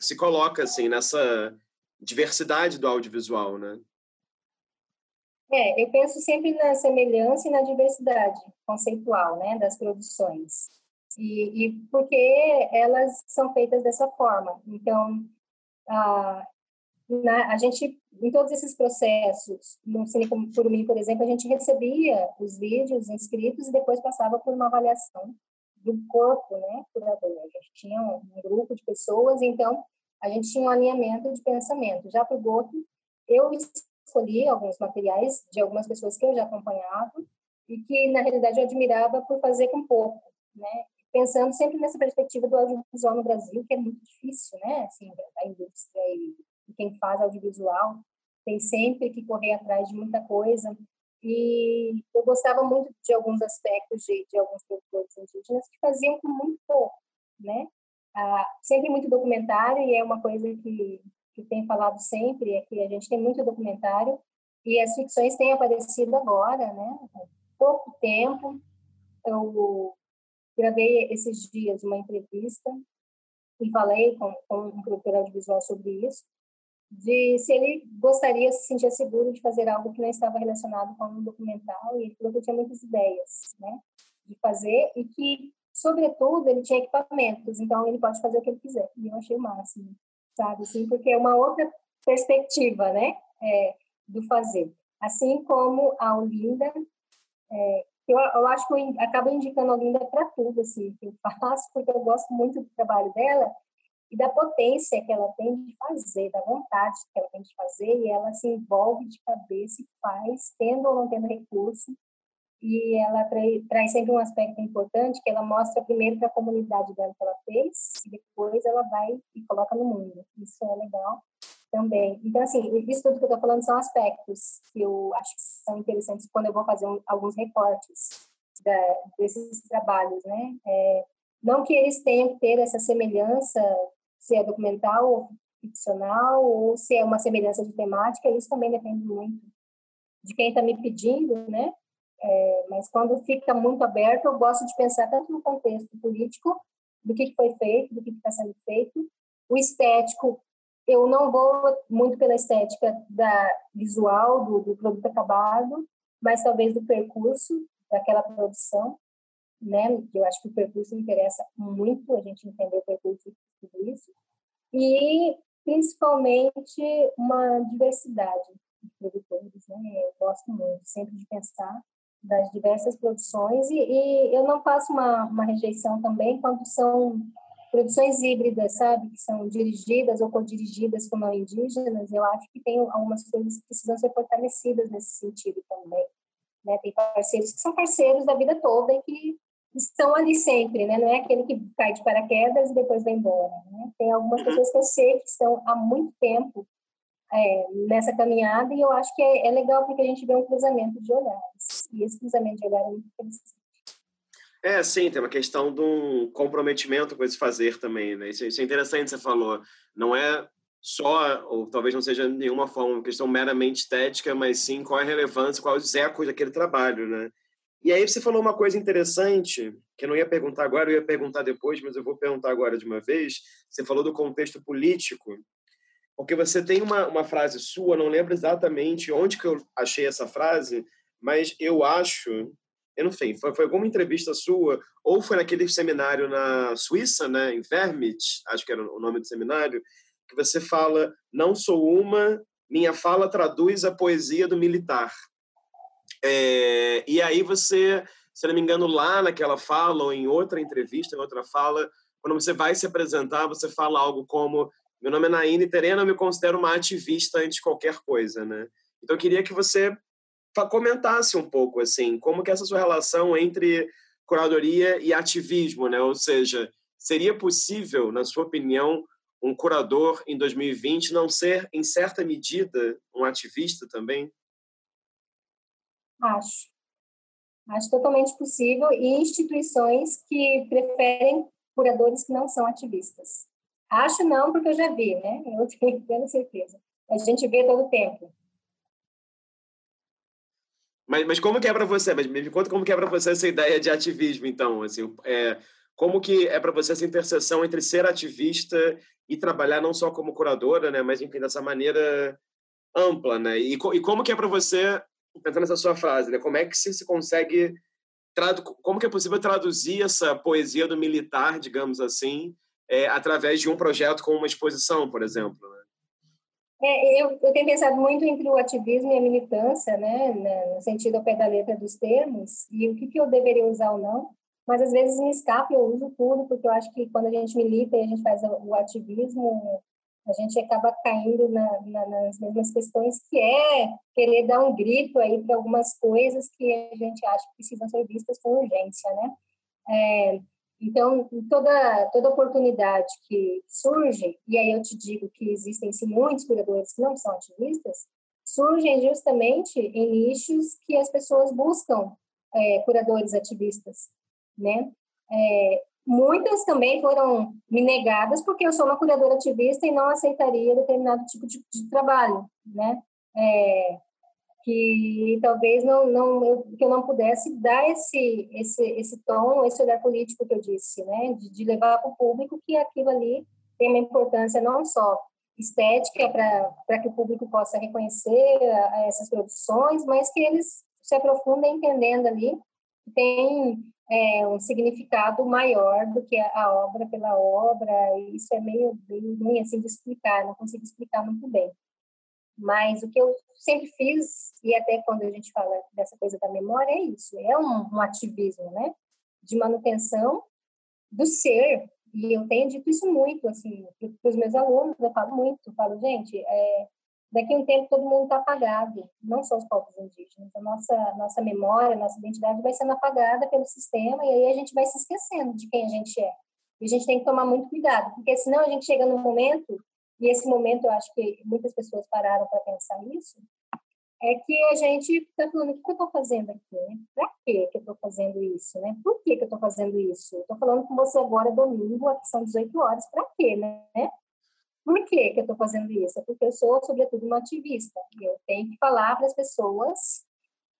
se coloca assim nessa diversidade do audiovisual, né? É, eu penso sempre na semelhança e na diversidade conceitual, né, das produções. E, e porque elas são feitas dessa forma. Então, a, na, a gente, em todos esses processos, no Cine por mim, por exemplo, a gente recebia os vídeos inscritos e depois passava por uma avaliação do corpo, né, curador. A gente tinha um grupo de pessoas, então a gente tinha um alinhamento de pensamento. Já para o Goto, eu escolhi alguns materiais de algumas pessoas que eu já acompanhava e que, na realidade, eu admirava por fazer com pouco, né, pensando sempre nessa perspectiva do audiovisual no Brasil, que é muito difícil, né? Assim, a indústria e quem faz audiovisual tem sempre que correr atrás de muita coisa. E eu gostava muito de alguns aspectos de, de alguns produtores indígenas que faziam com muito pouco, né? Ah, sempre muito documentário e é uma coisa que que tem falado sempre é que a gente tem muito documentário e as ficções têm aparecido agora, né? Pouco tempo. Eu gravei esses dias uma entrevista e falei com, com um produtor audiovisual sobre isso, de se ele gostaria, se sentia seguro de fazer algo que não estava relacionado com um documental, e ele falou que tinha muitas ideias, né, de fazer, e que, sobretudo, ele tinha equipamentos, então ele pode fazer o que ele quiser, e eu achei o máximo, sabe, assim, porque é uma outra perspectiva, né, é, do fazer. Assim como a Olinda, é, eu, eu acho que eu acabo indicando a Olinda para tudo, assim, que eu faço, porque eu gosto muito do trabalho dela, e da potência que ela tem de fazer, da vontade que ela tem de fazer, e ela se envolve de cabeça e faz, tendo ou não tendo recurso, e ela traz sempre um aspecto importante, que ela mostra primeiro para a comunidade dela que ela fez, e depois ela vai e coloca no mundo. Isso é legal também. Então, assim, isso tudo que eu estou falando são aspectos que eu acho que são interessantes quando eu vou fazer um, alguns recortes da, desses trabalhos, né? É, não que eles tenham que ter essa semelhança se é documental ou ficcional, ou se é uma semelhança de temática, isso também depende muito de quem está me pedindo, né? É, mas quando fica muito aberto, eu gosto de pensar tanto no contexto político, do que, foi feito, do que está sendo feito, o estético, eu não vou muito pela estética da visual do, do produto acabado, mas talvez do percurso daquela produção, né? Eu acho que o percurso interessa muito a gente entender o percurso de tudo isso e principalmente uma diversidade de produtores, né? Eu gosto muito sempre de pensar das diversas produções e, e eu não faço uma, uma rejeição também quando são produções híbridas, sabe, que são dirigidas ou co-dirigidas por não indígenas, eu acho que tem algumas coisas que precisam ser fortalecidas nesse sentido também. Né? Tem parceiros que são parceiros da vida toda e que estão ali sempre, né? Não é aquele que cai de paraquedas e depois vai embora. Né? Tem algumas pessoas que eu sei que estão há muito tempo é, nessa caminhada e eu acho que é, é, legal porque a gente vê um cruzamento de olhares. E esse cruzamento de olhares é muito interessante. É, sim, tem uma questão de um comprometimento com esse fazer também, né? Isso, isso é interessante, você falou. Não é só, ou talvez não seja nenhuma forma, uma questão meramente estética, mas sim qual é a relevância, qual é os ecos daquele trabalho, né? E aí você falou uma coisa interessante, que eu não ia perguntar agora, eu ia perguntar depois, mas eu vou perguntar agora de uma vez. Você falou do contexto político, porque você tem uma, uma frase sua, não lembro exatamente onde que eu achei essa frase, mas eu acho, eu não sei, foi, foi alguma entrevista sua, ou foi naquele seminário na Suíça, né, em Vermit, acho que era o nome do seminário, que você fala, não sou uma, minha fala traduz a poesia do militar. É, e aí você, se não me engano, lá naquela fala ou em outra entrevista, em outra fala, quando você vai se apresentar, você fala algo como meu nome é Naine Terena, eu me considero uma ativista antes de qualquer coisa, né? Então eu queria que você comentasse um pouco assim, como que é essa sua relação entre curadoria e ativismo, né? Ou seja, seria possível, na sua opinião, um curador em 2020 não ser, em certa medida, um ativista também? Acho. Acho totalmente possível e instituições que preferem curadores que não são ativistas. Acho não, porque eu já vi, né? Eu tenho plena certeza. A gente vê todo o tempo. Mas, mas como que é para você? Mas me conta como que é para você essa ideia de ativismo, então, assim, é, como que é para você essa interseção entre ser ativista e trabalhar não só como curadora, né, mas enfim dessa maneira ampla, né? E, e como que é para você pensando nessa sua frase, né? Como é que se, se consegue como que é possível traduzir essa poesia do militar, digamos assim, é, através de um projeto como uma exposição, por exemplo? Né? É, eu, eu, tenho pensado muito entre o ativismo e a militância, né, no sentido ao pé da letra dos termos, e o que, que eu deveria usar ou não, mas às vezes me escapa eu uso tudo, porque eu acho que quando a gente milita e a gente faz o ativismo, a gente acaba caindo na, na, nas mesmas questões, que é querer dar um grito aí para algumas coisas que a gente acha que precisam ser vistas com urgência, né? É, Então, toda, toda oportunidade que surge, e aí eu te digo que existem sim muitos curadores que não são ativistas, surgem justamente em nichos que as pessoas buscam é, curadores ativistas, né? É, muitas também foram me negadas porque eu sou uma curadora ativista e não aceitaria determinado tipo de, de trabalho, né? É, que talvez não não eu, que eu não pudesse dar esse esse esse tom esse olhar político que eu disse né? De, de levar para o público que aquilo ali tem uma importância não só estética para que o público possa reconhecer a, a essas produções mas que eles se aprofundem entendendo ali que tem é, um significado maior do que a, a obra pela obra. E isso é meio, meio ruim assim de explicar não consigo explicar muito bem mas o que eu sempre fiz, e até quando a gente fala dessa coisa da memória, é isso: é um, um ativismo, né? De manutenção do ser. E eu tenho dito isso muito, assim, para os meus alunos, eu falo muito, eu falo, gente, é, daqui a um tempo todo mundo está apagado, não só os povos indígenas. A nossa, nossa memória, nossa identidade vai sendo apagada pelo sistema, e aí a gente vai se esquecendo de quem a gente é. E a gente tem que tomar muito cuidado, porque senão a gente chega num momento e esse momento eu acho que muitas pessoas pararam para pensar nisso, é que a gente está falando, o que eu estou fazendo aqui? Né? Para que eu estou fazendo isso? Né? Por que, que eu estou fazendo isso? Estou falando com você agora domingo, aqui são 18 horas, para quê? Né? Por que, que eu estou fazendo isso? Porque eu sou, sobretudo, uma ativista. Eu tenho que falar para as pessoas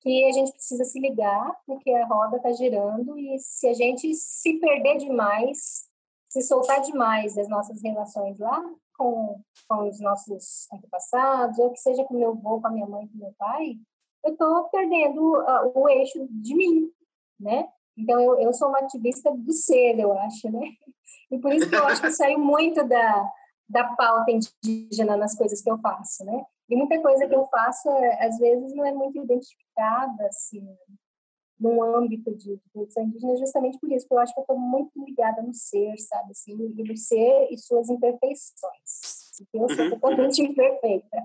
que a gente precisa se ligar, porque a roda está girando e se a gente se perder demais, se soltar demais das nossas relações lá com, com os nossos antepassados, ou que seja com meu avô, com a minha mãe, com meu pai, eu estou perdendo uh, o eixo de mim, né? Então, eu, eu sou uma ativista do ser, eu acho, né? E por isso que eu acho que saiu muito da, da pauta indígena nas coisas que eu faço, né? E muita coisa que eu faço, é, às vezes, não é muito identificada, assim, num âmbito de, de produção indígena justamente por isso, porque eu acho que eu estou muito ligada no ser, sabe? Assim, e no ser e suas imperfeições. Eu sou uhum, totalmente imperfeita.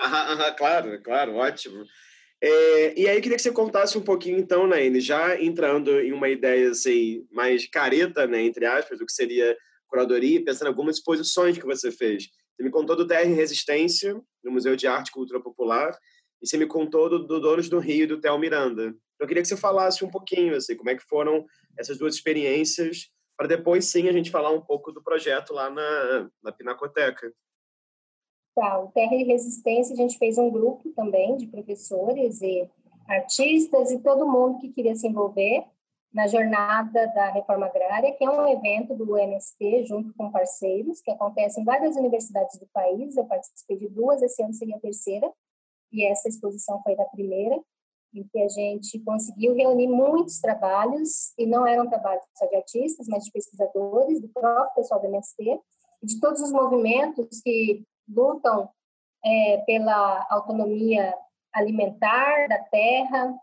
Aham, aham, claro, claro, ótimo. É, e aí eu queria que você contasse um pouquinho, então, Naine, já entrando em uma ideia assim, mais careta, né, entre aspas, do que seria curadoria, pensando em algumas exposições que você fez. Você me contou do TR Resistência, no Museu de Arte e Cultura Popular, e você me contou do, do Donos do Rio, do Theo Miranda. Eu queria que você falasse um pouquinho, assim, como é que foram essas duas experiências, para depois sim a gente falar um pouco do projeto lá na, na Pinacoteca. Tá, o Terra e Resistência, a gente fez um grupo também de professores e artistas e todo mundo que queria se envolver na jornada da reforma agrária, que é um evento do MST junto com parceiros, que acontece em várias universidades do país. Eu participei de duas, esse ano seria a terceira, e essa exposição foi da primeira em que a gente conseguiu reunir muitos trabalhos, e não eram trabalhos só de artistas, mas de pesquisadores, do próprio pessoal do MST, de todos os movimentos que lutam é, pela autonomia alimentar da terra,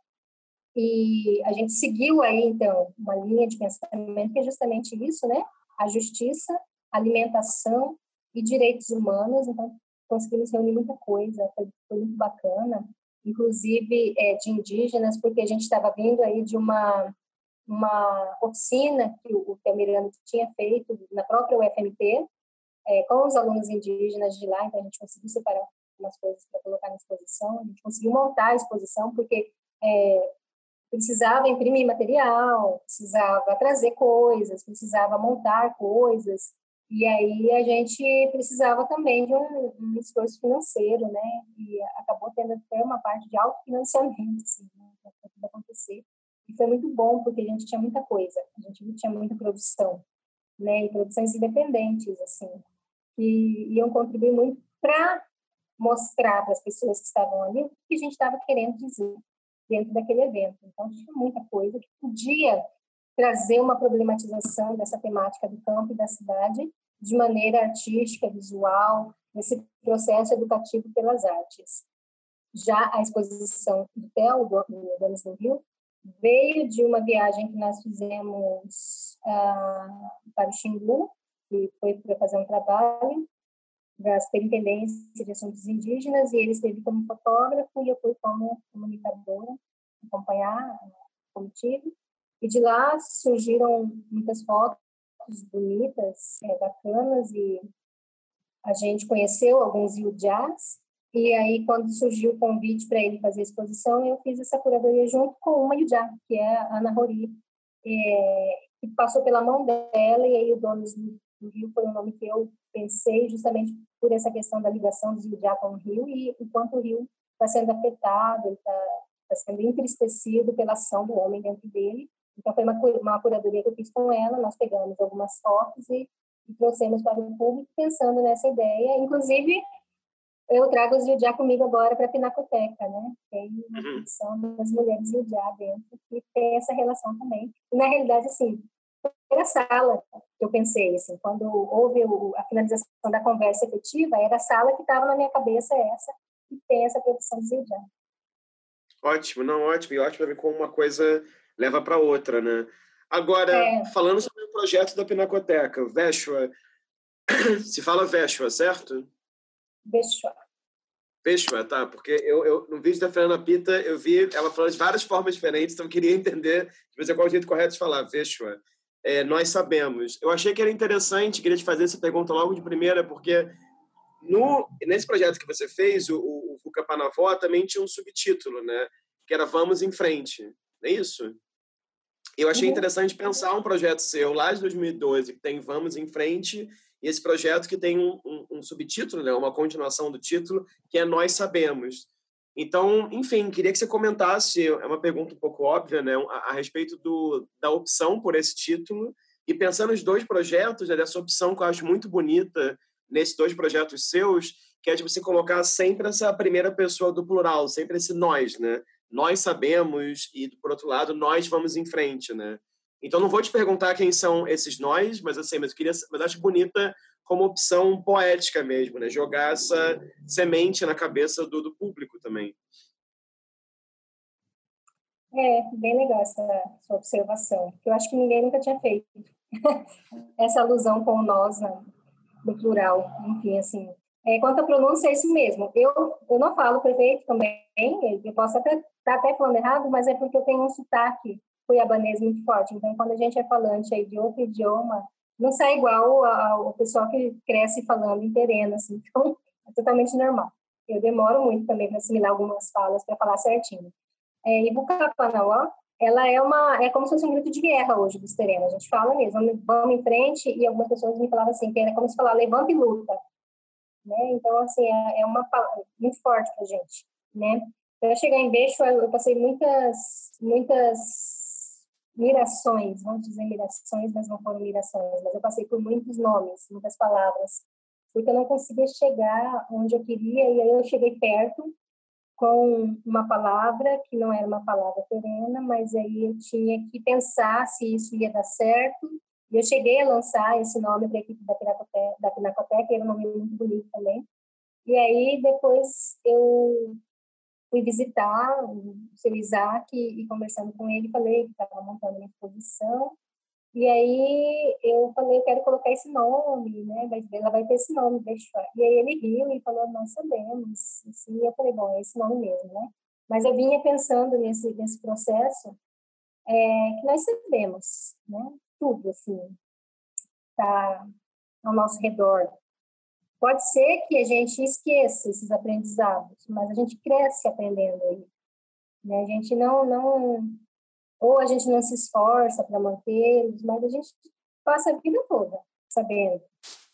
e a gente seguiu aí, então, uma linha de pensamento que é justamente isso, né? A justiça, alimentação e direitos humanos. Então, conseguimos reunir muita coisa, foi, foi muito bacana inclusive é, de indígenas, porque a gente estava vindo aí de uma uma oficina que o Temirano tinha feito na própria UFMT é, com os alunos indígenas de lá, então a gente conseguiu separar algumas coisas para colocar na exposição, a gente conseguiu montar a exposição porque é, precisava imprimir material, precisava trazer coisas, precisava montar coisas, e aí a gente precisava também de um, um esforço financeiro, né? E acabou tendo até uma parte de autofinanciamento, assim, né? para tudo acontecer. E foi muito bom, porque a gente tinha muita coisa, a gente tinha muita produção, né? E produções independentes, assim, que iam contribuir muito para mostrar para as pessoas que estavam ali o que a gente estava querendo dizer dentro daquele evento. Então, tinha muita coisa que podia trazer uma problematização dessa temática do campo e da cidade de maneira artística, visual, nesse processo educativo pelas artes. Já a exposição do TEL, do Danos do Rio, veio de uma viagem que nós fizemos uh, para o Xingu, que foi para fazer um trabalho da Superintendência de Assuntos Indígenas, e ele esteve como fotógrafo e eu fui como comunicadora, acompanhar o comitiva. E de lá surgiram muitas fotos bonitas, é, bacanas, e a gente conheceu alguns Yudiás. E aí, quando surgiu o convite para ele fazer a exposição, eu fiz essa curadoria junto com uma Yudiá, que é a Ana Rori, é, que passou pela mão dela, e aí o Donos do Rio foi um nome que eu pensei justamente por essa questão da ligação do Yudiá com o Rio, e enquanto o Rio está sendo afetado, ele está tá sendo entristecido pela ação do homem dentro dele, então, foi uma, uma curadoria que eu fiz com ela, nós pegamos algumas fotos e, e trouxemos para o público pensando nessa ideia. Inclusive, eu trago os Yudiá comigo agora para a Pinacoteca, né? Tem uma uhum. edição das mulheres Yudiá dentro, que tem essa relação também. E, na realidade, assim, era a sala que eu pensei, assim, quando houve o, a finalização da conversa efetiva, era a sala que estava na minha cabeça essa, que tem essa produção de Yudiá. Ótimo, não, ótimo. E ótimo ver como uma coisa leva para outra, né? Agora, é. falando sobre o projeto da Pinacoteca, Veshua, se fala Veshua, certo? Veshua. Veshua, tá, porque eu, eu, no vídeo da Fernanda Pita eu vi ela falando de várias formas diferentes, então eu queria entender dizer, qual é o jeito correto de falar, Veshua. É, nós sabemos. Eu achei que era interessante, queria te fazer essa pergunta logo de primeira, porque no, nesse projeto que você fez, o, o, o Panavó também tinha um subtítulo, né? Que era Vamos em Frente, é isso? Eu achei uhum. interessante pensar um projeto seu lá de 2012, que tem Vamos em Frente, e esse projeto que tem um, um, um subtítulo, né, uma continuação do título, que é Nós Sabemos. Então, enfim, queria que você comentasse, é uma pergunta um pouco óbvia, né, a, a respeito do, da opção por esse título, e pensando nos dois projetos, né, dessa opção que eu acho muito bonita nesses dois projetos seus, que é de você colocar sempre essa primeira pessoa do plural, sempre esse nós, né? Nós sabemos e, por outro lado, nós vamos em frente, né? Então, não vou te perguntar quem são esses nós, mas assim, mas eu queria, mas acho bonita como opção poética mesmo, né? Jogar essa semente na cabeça do, do público também. É, bem legal essa sua observação, eu acho que ninguém nunca tinha feito. essa alusão com nós né, no plural, enfim, assim, é, quanto à pronúncia, é isso mesmo. Eu, eu não falo perfeito também, eu posso até estar tá até falando errado, mas é porque eu tenho um sotaque cuiabanês muito forte. Então, quando a gente é falante aí de outro idioma, não sai igual ao pessoal que cresce falando em terreno, assim. Então, é totalmente normal. Eu demoro muito também para assimilar algumas falas para falar certinho. É, e Bucapanauá, ela é uma é como se fosse um grito de guerra hoje dos terrenos. A gente fala mesmo, vamos em frente e algumas pessoas me falavam assim, que era como se falar levanta e luta né? Então, assim, é, é uma palavra muito forte para a gente, né? Para chegar em Beixo, eu passei muitas, muitas mirações, vamos dizer mirações, mas não foram mirações, mas eu passei por muitos nomes, muitas palavras, porque eu não conseguia chegar onde eu queria, e aí eu cheguei perto com uma palavra que não era uma palavra terrena, mas aí eu tinha que pensar se isso ia dar certo, e eu cheguei a lançar esse nome para a equipe da Pinacoteca, da Pinacoteca, era um nome muito bonito também. E aí, depois, eu fui visitar o seu Isaac e, conversando com ele, falei que estava montando uma exposição. E aí, eu falei, eu quero colocar esse nome, né? Ela vai ter esse nome, deixa. E aí, ele riu e falou, nós sabemos. Assim, eu falei, bom, é esse nome mesmo, né? Mas eu vinha pensando nesse, nesse processo é, que nós sabemos, né? Tudo, assim, está ao nosso redor. Pode ser que a gente esqueça esses aprendizados, mas a gente cresce aprendendo aí. Né? A gente não, não, ou a gente não se esforça para mantê-los, mas a gente passa a vida toda sabendo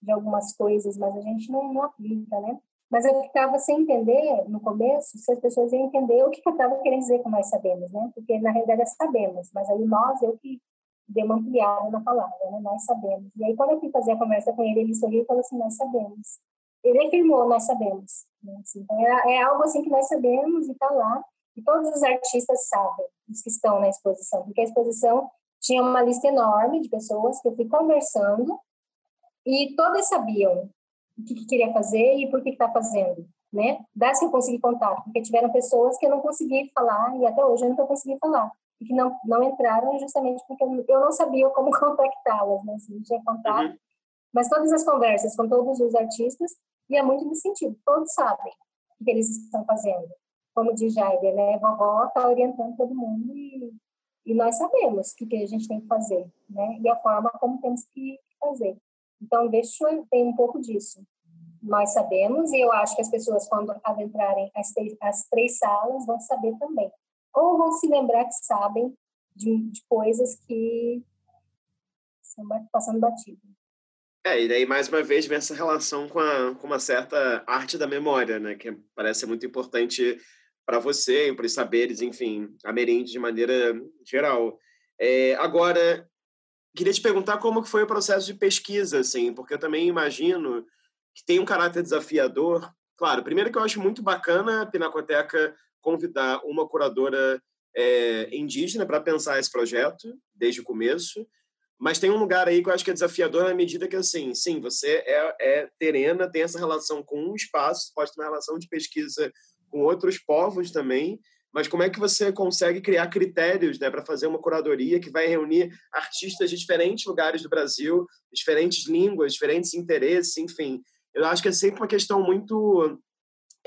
de algumas coisas, mas a gente não, não aplica, né? Mas eu ficava sem entender, no começo, se as pessoas iam entender o que eu estava querendo dizer com nós sabemos, né? Porque, na realidade, é sabemos, mas aí nós, eu que deu uma ampliada na palavra, né? Nós sabemos. E aí, quando eu fui fazer a conversa com ele, ele sorriu e falou assim: Nós sabemos. Ele afirmou: Nós sabemos. Né? Assim, então, é, é, algo assim que nós sabemos e está lá. E todos os artistas sabem, os que estão na exposição, porque a exposição tinha uma lista enorme de pessoas que eu fui conversando e todas sabiam o que, que queria fazer e por que está fazendo, né? Das que eu consegui contato, porque tiveram pessoas que eu não consegui falar e até hoje eu não estou conseguindo falar e que não, não entraram justamente porque eu não sabia como contactá-las, né? Assim, não tinha contato. Uhum. Mas todas as conversas com todos os artistas, e é muito nesse sentido, todos sabem o que eles estão fazendo. Como diz Jair, né? Vovó está orientando todo mundo e, e nós sabemos o que, que a gente tem que fazer, né? E a forma como temos que fazer. Então, deixa eu ter um pouco disso. Nós sabemos, e eu acho que as pessoas, quando adentrarem as três, as três salas, vão saber também. Ou vão se lembrar que sabem de, de coisas que estão passando batido. É, e daí, mais uma vez, vem essa relação com, a, com uma certa arte da memória, né? Que parece muito importante para você, para os saberes, enfim, ameríndios de maneira geral. É, agora, queria te perguntar como que foi o processo de pesquisa, assim, porque eu também imagino que tem um caráter desafiador. Claro, primeiro que eu acho muito bacana a Pinacoteca convidar uma curadora é, indígena para pensar esse projeto desde o começo, mas tem um lugar aí que eu acho que é desafiador na medida que, assim, sim, você é, é terena, tem essa relação com um espaço, pode ter uma relação de pesquisa com outros povos também, mas como é que você consegue criar critérios né, para fazer uma curadoria que vai reunir artistas de diferentes lugares do Brasil, diferentes línguas, diferentes interesses, enfim. Eu acho que é sempre uma questão muito.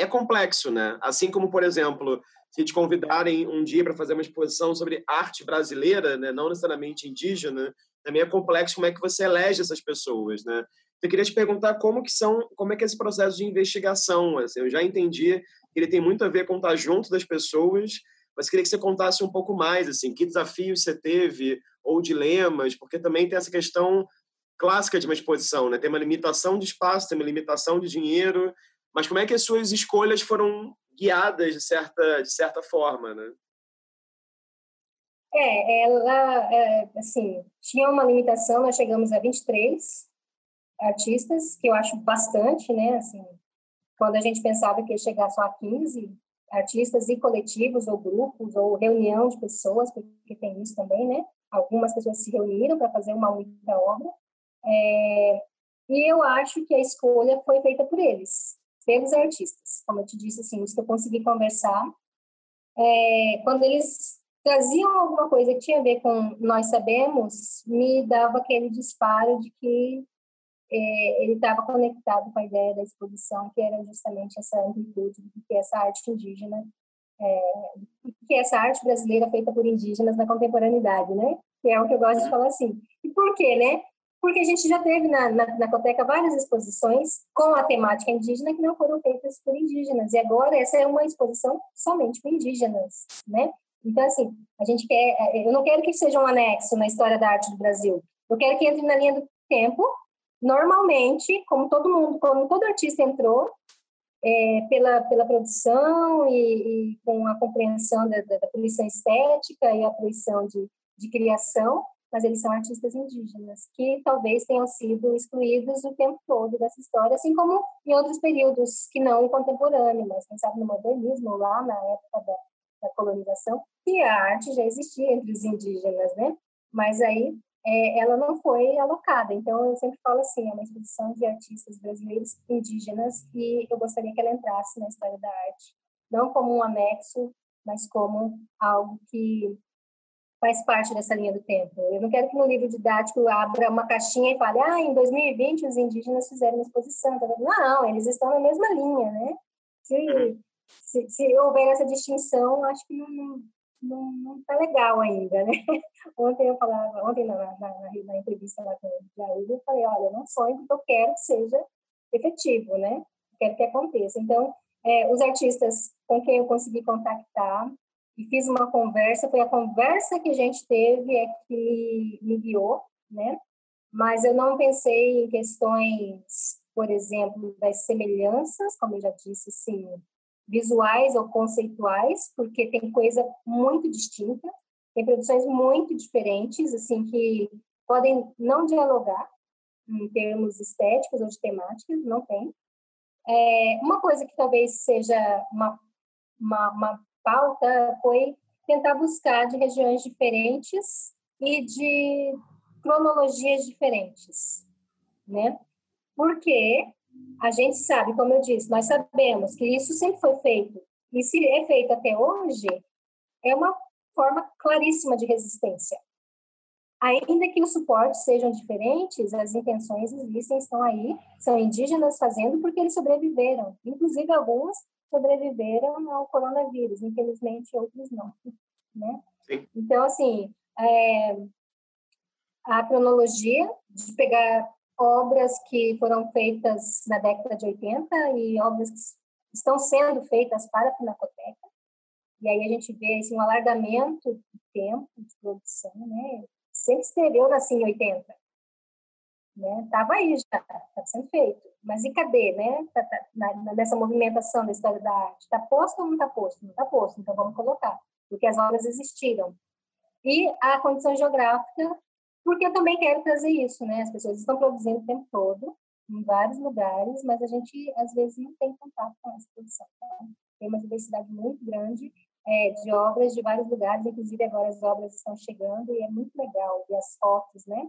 É complexo, né? Assim como, por exemplo, se te convidarem um dia para fazer uma exposição sobre arte brasileira, né, não necessariamente indígena, também é complexo como é que você elege essas pessoas, né? Eu queria te perguntar como que são, como é que é esse processo de investigação. Assim, eu já entendi ele tem muito a ver com estar junto das pessoas, mas queria que você contasse um pouco mais, assim, que desafios você teve ou dilemas, porque também tem essa questão clássica de uma exposição, né? Tem uma limitação de espaço, tem uma limitação de dinheiro, mas como é que as suas escolhas foram guiadas de certa de certa forma, né? É, ela, é, assim, tinha uma limitação, nós chegamos a 23 artistas, que eu acho bastante, né, assim, quando a gente pensava que ia chegar só a 15 artistas e coletivos ou grupos ou reunião de pessoas, porque tem isso também, né? Algumas pessoas se reuniram para fazer uma única obra. É, e eu acho que a escolha foi feita por eles, pelos artistas. Como eu te disse, assim, os que eu consegui conversar, é, quando eles traziam alguma coisa que tinha a ver com nós sabemos, me dava aquele disparo de que é, ele estava conectado com a ideia da exposição, que era justamente essa amplitude do que essa arte indígena, é, que essa arte brasileira feita por indígenas na contemporaneidade, né? Que é o que eu gosto de falar assim. E por quê, né? Porque a gente já teve na, na, na Coteca várias exposições com a temática indígena que não foram feitas por indígenas. E agora essa é uma exposição somente com indígenas, né? Então, assim, a gente quer... É, eu não quero que seja um anexo na história da arte do Brasil. Eu quero que entre na linha do tempo normalmente, como todo mundo, como todo artista entrou, é, pela, pela produção e, e, com a compreensão da, da, da poluição estética e a poluição de, de criação, mas eles são artistas indígenas, que talvez tenham sido excluídos o tempo todo dessa história, assim como em outros períodos que não contemporâneo, mas quem sabe no modernismo, lá na época da, da colonização, que a arte já existia entre os indígenas, né? Mas aí é, ela não foi alocada. Então, eu sempre falo assim, é uma exposição de artistas brasileiros indígenas e eu gostaria que ela entrasse na história da arte, não como um anexo, mas como algo que faz parte dessa linha do tempo. Eu não quero que no livro didático abra uma caixinha e fale, ah, em 2020 os indígenas fizeram uma exposição. Não, eles estão na mesma linha, né? Se, uhum. se, se houver essa distinção, acho que não, não, não tá legal ainda, né? Ontem eu falava, ontem na, na, na, na entrevista lá com o Jair, eu falei, olha, eu não sonho porque eu quero que seja efetivo, né? Quero que aconteça. Então, é, os artistas com quem eu consegui contactar e fiz uma conversa, foi a conversa que a gente teve é que me guiou, né? Mas eu não pensei em questões, por exemplo, das semelhanças, como eu já disse, sim, visuais ou conceituais, porque tem coisa muito distinta, tem produções muito diferentes, assim, que podem não dialogar em termos estéticos ou de temáticas, não tem. É, uma coisa que talvez seja uma, uma, uma pauta foi tentar buscar de regiões diferentes e de cronologias diferentes, né? Porque a gente sabe, como eu disse, nós sabemos que isso sempre foi feito. E se é feito até hoje, é uma forma claríssima de resistência. Ainda que os suportes sejam diferentes, as intenções existem, estão aí, são indígenas fazendo porque eles sobreviveram. Inclusive, alguns sobreviveram ao coronavírus, infelizmente, outros não. né? Então, assim, é, a cronologia de pegar obras que foram feitas na década de 80 e obras que estão sendo feitas para a Pinacoteca. E aí a gente vê assim, um alargamento do tempo de produção, né? Sempre escreveu nasci em 80. Né? Tava aí já, está sendo feito. Mas e cadê, né? Tá, tá, na, nessa movimentação da história da arte. Está posto ou não está posto? Não está posto, então vamos colocar. Porque as obras existiram. E a condição geográfica porque eu também quero trazer isso, né? As pessoas estão produzindo o tempo todo, em vários lugares, mas a gente, às vezes, não tem contato com essa produção. Então, tem uma diversidade muito grande é, de obras de vários lugares, inclusive agora as obras estão chegando e é muito legal ver as fotos, né?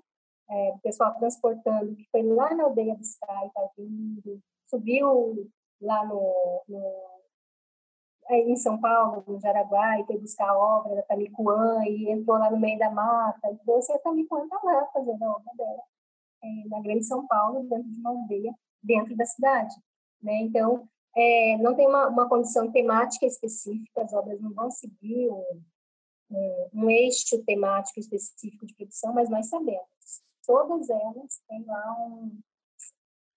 É, pessoal transportando, que foi lá na aldeia do Sky, tá vindo, subiu lá no, no em São Paulo, no Jaraguá, e foi buscar a obra da Tamicuã, e entrou lá no meio da mata, e trouxe a Tamicuã está lá fazendo a obra dela, é, na Grande São Paulo, dentro de uma aldeia, dentro da cidade. Né? Então, é, não tem uma, uma condição temática específica, as obras não vão seguir um, um, um eixo temático específico de produção, mas nós sabemos, todas elas têm lá um,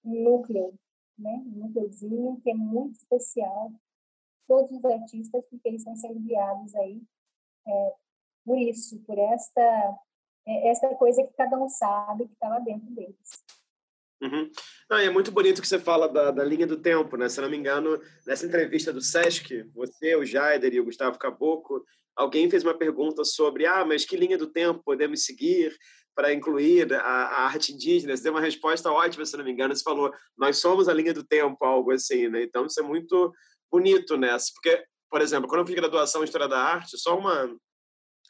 núcleo, né? um núcleozinho que é muito especial todos os artistas, porque eles estão sendo guiados aí é, por isso, por esta, é, esta coisa que cada um sabe que está lá dentro deles. Uhum. Não, é muito bonito que você fala da, da, linha do tempo, né? Se não me engano, nessa entrevista do Sesc, você, o Jaider e o Gustavo Caboclo, alguém fez uma pergunta sobre, ah, mas que linha do tempo podemos seguir para incluir a, a, arte indígena? Você deu uma resposta ótima, se não me engano, você falou, nós somos a linha do tempo, algo assim, né? Então, isso é muito bonito nessa, porque, por exemplo, quando eu fiz graduação em História da Arte, só uma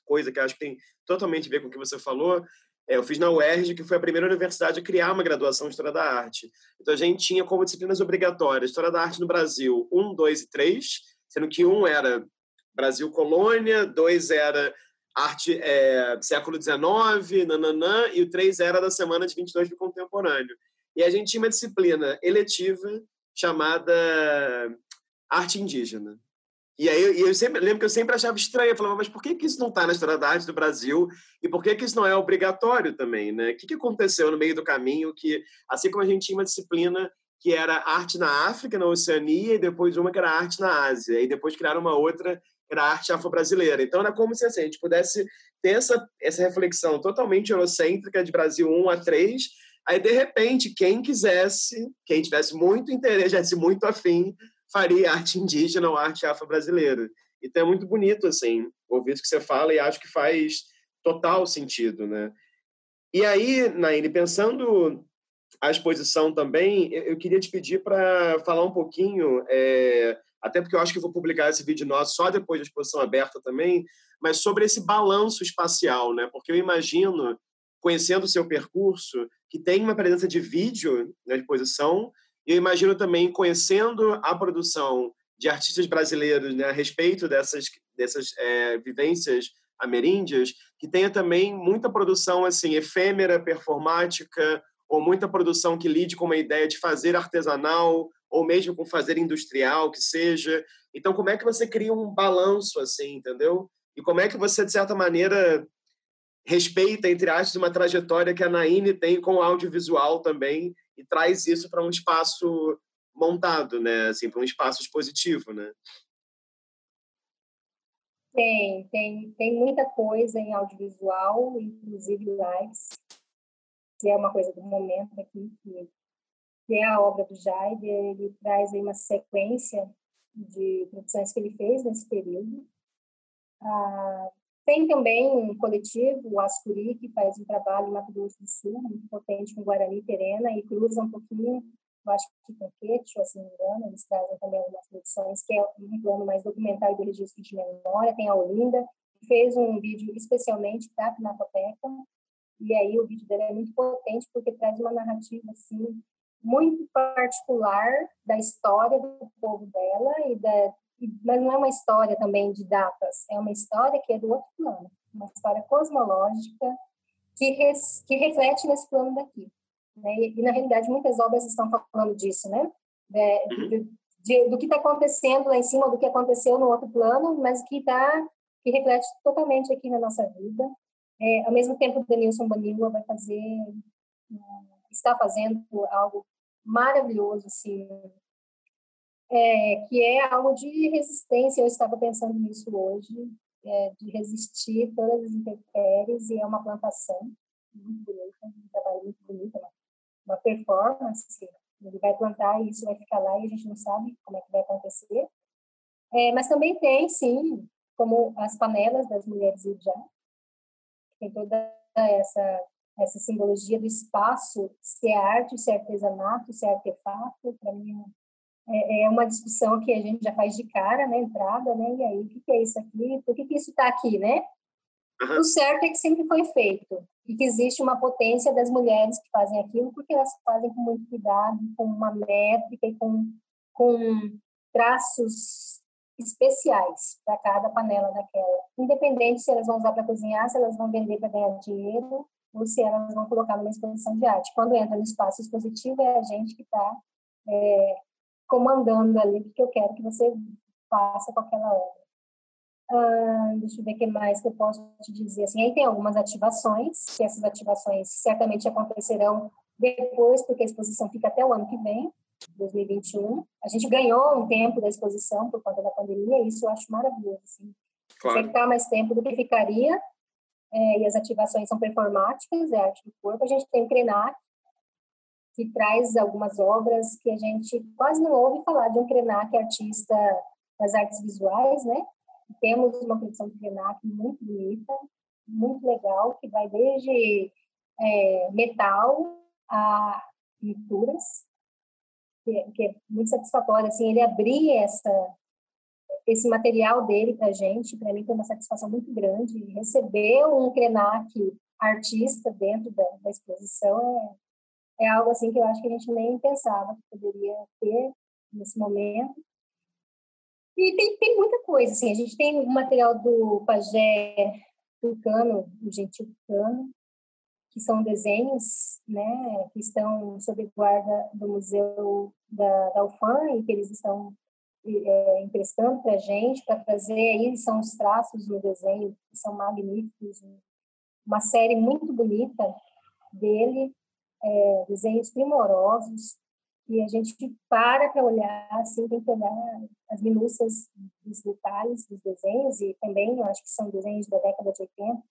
coisa que acho que tem totalmente a ver com o que você falou, é, eu fiz na UERJ, que foi a primeira universidade a criar uma graduação em História da Arte. Então, a gente tinha como disciplinas obrigatórias História da Arte no Brasil 1, 2 e 3, sendo que um era Brasil Colônia, dois era Arte é, século XIX, nananã, e o três era da Semana de 22 do Contemporâneo. E a gente tinha uma disciplina eletiva chamada arte indígena. E aí eu sempre lembro que eu sempre achava estranho, eu falava, mas por que, que isso não está na história da arte do Brasil e por que, que isso não é obrigatório também, né? O que, que aconteceu no meio do caminho que, assim como a gente tinha uma disciplina que era arte na África, na Oceania, e depois uma que era arte na Ásia, e depois criaram uma outra era arte afro-brasileira. Então era como se assim, a gente pudesse ter essa, essa reflexão totalmente eurocêntrica de Brasil 1 a 3, aí de repente quem quisesse, quem tivesse muito interesse, tivesse muito afim, faria arte indígena ou arte afro-brasileira. Então é muito bonito, assim, ouvir isso que você fala e acho que faz total sentido, né? E aí, Naine, pensando a exposição também, eu queria te pedir para falar um pouquinho, é, até porque eu acho que vou publicar esse vídeo nosso só depois da exposição aberta também, mas sobre esse balanço espacial, né? Porque eu imagino, conhecendo o seu percurso, que tem uma presença de vídeo na exposição, e eu imagino também, conhecendo a produção de artistas brasileiros né, a respeito dessas, dessas é, vivências ameríndias, que tenha também muita produção assim efêmera, performática, ou muita produção que lide com uma ideia de fazer artesanal, ou mesmo com fazer industrial, que seja. Então, como é que você cria um balanço assim, entendeu? E como é que você, de certa maneira, respeita, entre aspas, uma trajetória que a Naine tem com o audiovisual também, e traz isso para um espaço montado, né? Assim, para um espaço expositivo, né? Tem, tem, tem muita coisa em audiovisual, inclusive lives, que é uma coisa do momento aqui, que, que é a obra do Jaide, ele traz aí uma sequência de produções que ele fez nesse período. Ah, tem também um coletivo, o Ascuri, que faz um trabalho em Mato Grosso do Sul, muito potente com Guarani Terena, e cruza um pouquinho, eu acho que com Quechua, se não me engano, eles trazem também algumas produções, que é um plano mais documentário do registro de memória, tem a Olinda, que fez um vídeo especialmente para a Pinacoteca, e aí o vídeo dela é muito potente, porque traz uma narrativa, assim, muito particular da história do povo dela e da, mas não é uma história também de datas, é uma história que é do outro plano, uma história cosmológica que, res, que reflete nesse plano daqui. Né? E, na realidade, muitas obras estão falando disso, né? De, de, de, do que está acontecendo lá em cima, do que aconteceu no outro plano, mas que está que reflete totalmente aqui na nossa vida. É, ao mesmo tempo, o Denilson Bonilla vai fazer, está fazendo algo maravilhoso, assim, é, que é algo de resistência. Eu estava pensando nisso hoje, é, de resistir todas as intempéries, e é uma plantação muito bonita, um trabalho muito bonito, uma, uma performance. Ele vai plantar e isso vai ficar lá e a gente não sabe como é que vai acontecer. É, mas também tem, sim, como as panelas das mulheres já tem toda essa essa simbologia do espaço, se é arte, se é artesanato, se é artefato, para mim é, é, uma discussão que a gente já faz de cara, né, entrada, né, e aí, o que, que é isso aqui? Por que, que isso está aqui, né? Uhum. O certo é que sempre foi feito e que existe uma potência das mulheres que fazem aquilo porque elas fazem com muito cuidado, com uma métrica e com, com traços especiais para cada panela daquela. Independente se elas vão usar para cozinhar, se elas vão vender para ganhar dinheiro ou se elas vão colocar numa exposição de arte. Quando entra no espaço expositivo, é a gente que está é, comandando ali o que eu quero que você faça com aquela obra. Ah, deixa eu ver o que mais que eu posso te dizer. Assim, aí tem algumas ativações, que essas ativações certamente acontecerão depois, porque a exposição fica até o ano que vem, 2021. A gente ganhou um tempo da exposição por conta da pandemia, e isso eu acho maravilhoso. Assim. Claro. Ficar mais tempo do que ficaria, é, e as ativações são performáticas, é arte do corpo. A gente tem o Krenak, que traz algumas obras que a gente quase não ouve falar de um Krenak artista das artes visuais, né? Temos uma produção de Krenak muito bonita, muito legal, que vai desde é, metal a pinturas, que, que, é muito satisfatório. Assim, ele abrir essa, esse material dele para a gente, para mim, foi uma satisfação muito grande. Receber um Krenak artista dentro da, da exposição é, é algo assim que eu acho que a gente nem pensava que poderia ter nesse momento. E tem, tem muita coisa, assim, a gente tem o material do pajé Tucano, o Gentil Tucano, que são desenhos, né, que estão sob guarda do Museu da, da UFAM e que eles estão é, emprestando para a gente, para trazer aí, são os traços no desenho, que são magníficos, uma série muito bonita dele, é, desenhos primorosos, e a gente para para olhar, assim, tem que olhar as minúcias dos detalhes dos desenhos, e também, eu acho que são desenhos da década de 80,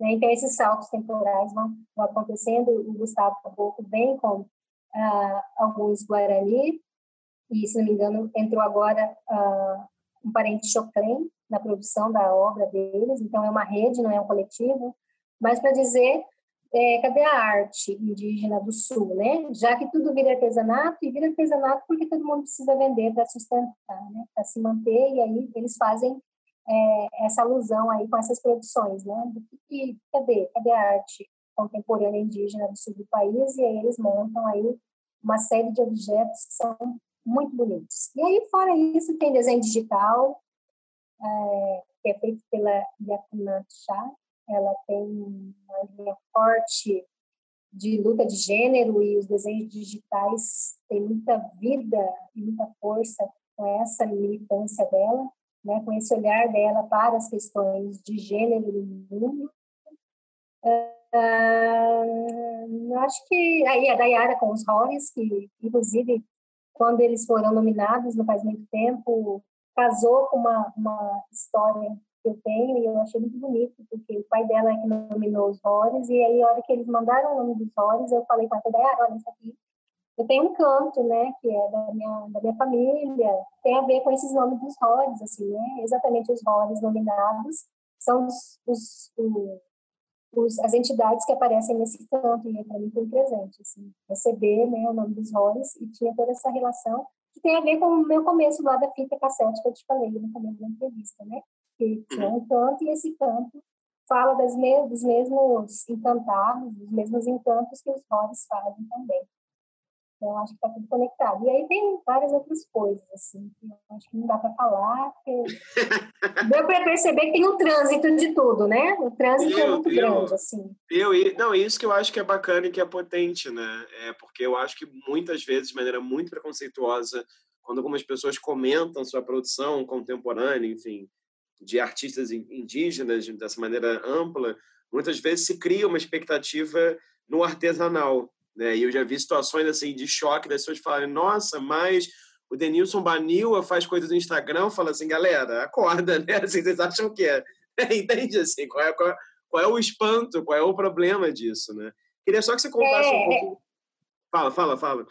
né? então esses saltos temporais vão, vão acontecendo, o Gustavo Caboclo vem com ah, alguns Guarani, e, se não me engano, entrou agora uh, um parente Choclen na produção da obra deles, então é uma rede, não é um coletivo, mas para dizer é, cadê a arte indígena do Sul, né? Já que tudo vira artesanato, e vira artesanato porque todo mundo precisa vender para sustentar, né? Para se manter, e aí eles fazem é, essa alusão aí com essas produções, né? Que, cadê? Cadê a arte contemporânea indígena do sul do país? E aí eles montam aí uma série de objetos que são muito bonitos. E aí, fora isso, tem desenho digital, é, que é feito pela Yakuna Shah. Ela tem uma linha forte de luta de gênero e os desenhos digitais têm muita vida e muita força com essa militância dela, né, com esse olhar dela para as questões de gênero no mundo. Uh, acho que aí a Dayara com os Horrors, que inclusive quando eles foram nominados, não faz muito tempo, casou com uma, uma história que eu tenho e eu achei muito bonito, porque o pai dela é que nominou os Rores, e aí, a hora que eles mandaram o nome dos Rores, eu falei com a ideia, olha, isso aqui, eu tenho um canto, né, que é da minha, da minha família, tem a ver com esses nomes dos Rores, assim, né, exatamente os Rores nominados, são os, os, os os, as entidades que aparecem nesse canto, e para mim foi presente, assim, receber né, o nome dos roles, e tinha toda essa relação, que tem a ver com o meu começo lá da fita cassete que eu te falei no começo da entrevista, né? Que tinha um canto, e esse canto fala das me dos mesmos encantados, dos mesmos encantos que os roles fazem também. Então, acho que está tudo conectado. E aí tem várias outras coisas, assim, que eu acho que não dá para falar, porque deu para perceber que tem um trânsito de tudo, né? O trânsito é eu, é muito eu, grande, assim. Eu, não, isso que eu acho que é bacana e que é potente, né? É porque eu acho que muitas vezes, de maneira muito preconceituosa, quando algumas pessoas comentam sua produção contemporânea, enfim, de artistas indígenas dessa maneira ampla, muitas vezes se cria uma expectativa no artesanal, né? E eu já vi situações assim de choque das pessoas falarem: "Nossa, mas o Denilson Banila faz coisas no Instagram", fala assim: "Galera, acorda, né? Assim, vocês acham que é?" Entende assim, qual é, qual, é, qual é o espanto, qual é o problema disso, né? Queria só que você contasse é... um pouco. Fala, fala, fala.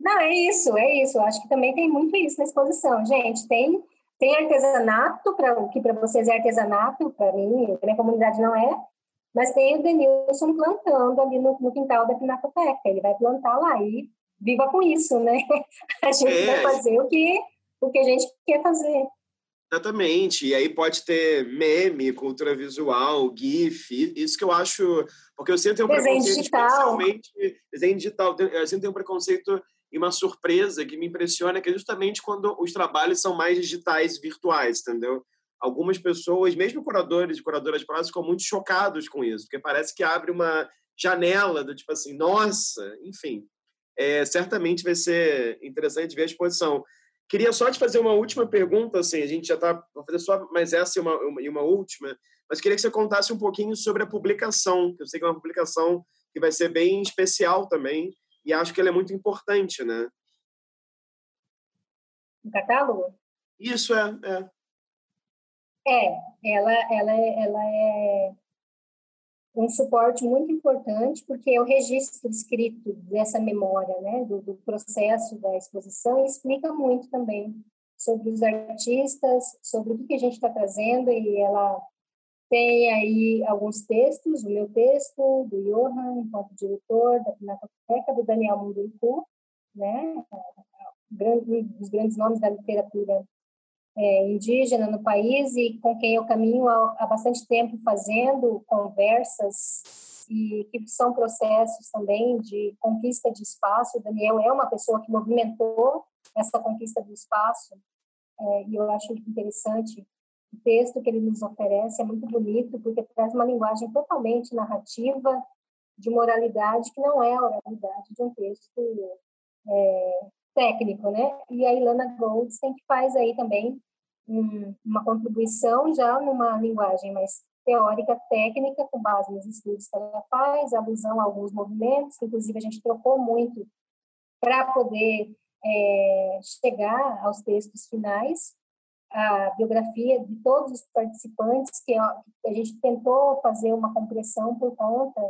Não, é isso, é isso. Eu acho que também tem muito isso na exposição. Gente, tem tem artesanato, para o que para vocês é artesanato, para mim, para minha comunidade não é, mas tem o Denilson plantando ali no, no quintal da Pinacoteca. Ele vai plantar lá e viva com isso, né? A gente é. vai fazer o que, o que a gente quer fazer. Exatamente. E aí pode ter meme, cultura visual, GIF, isso que eu acho. Porque eu sinto um desenho preconceito digital. Desenho digital. Eu sinto um preconceito e uma surpresa que me impressiona, que é justamente quando os trabalhos são mais digitais, virtuais, entendeu? Algumas pessoas, mesmo curadores e curadoras de prazo, ficam muito chocados com isso, porque parece que abre uma janela do tipo assim, nossa, enfim. É, certamente vai ser interessante ver a exposição. Queria só te fazer uma última pergunta, assim, a gente já está, vou fazer só mais essa e uma, uma, e uma última, mas queria que você contasse um pouquinho sobre a publicação, que eu sei que é uma publicação que vai ser bem especial também, e acho que ela é muito importante, né? O catálogo? Isso é, é. É, ela, ela, é, ela é um suporte muito importante porque é o registro escrito dessa memória, né, do, do processo da exposição e explica muito também sobre os artistas, sobre o que a gente está trazendo e ela tem aí alguns textos, o meu texto, do Johan, enquanto diretor da Pinacoteca, do Daniel Munduruku, né, um dos grandes nomes da literatura é, indígena no país e com quem eu caminho há, há bastante tempo fazendo conversas e que são processos também de conquista de espaço. O Daniel é uma pessoa que movimentou essa conquista do espaço é, e eu acho interessante o texto que ele nos oferece é muito bonito, porque traz uma linguagem totalmente narrativa, de moralidade, que não é a oralidade de um texto é, técnico, né? E a Ilana Goldstein que faz aí também um, uma contribuição já numa linguagem mais teórica, técnica, com base nos estudos que ela faz, alusão a alguns movimentos, que inclusive a gente trocou muito para poder é, chegar aos textos finais, a biografia de todos os participantes, que a gente tentou fazer uma compressão por conta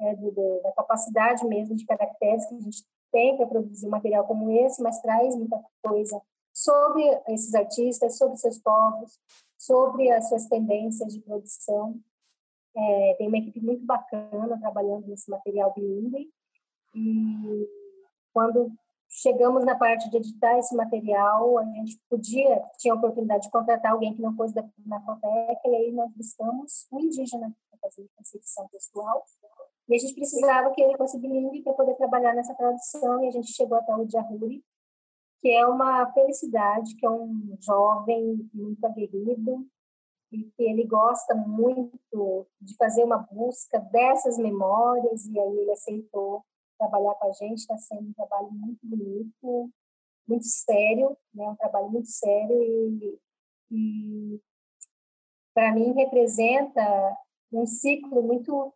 é, do, do, da capacidade mesmo de caracteres que a gente tem para produzir um material como esse, mas traz muita coisa sobre esses artistas, sobre seus povos, sobre as suas tendências de produção. É, tem uma equipe muito bacana trabalhando nesse material bilíngue. E quando chegamos na parte de editar esse material, a gente podia, tinha a oportunidade de contratar alguém que não fosse da Pinacoteca, e aí nós buscamos um indígena para fazer essa edição textual. E a gente precisava que ele fosse bilíngue para poder trabalhar nessa tradução, e a gente chegou até o Jahuri, que é uma felicidade, que é um jovem muito aguerrido, e que ele gosta muito de fazer uma busca dessas memórias, e aí ele aceitou trabalhar com a gente, está sendo um trabalho muito bonito, muito sério, né? um trabalho muito sério e, e para mim representa um ciclo muito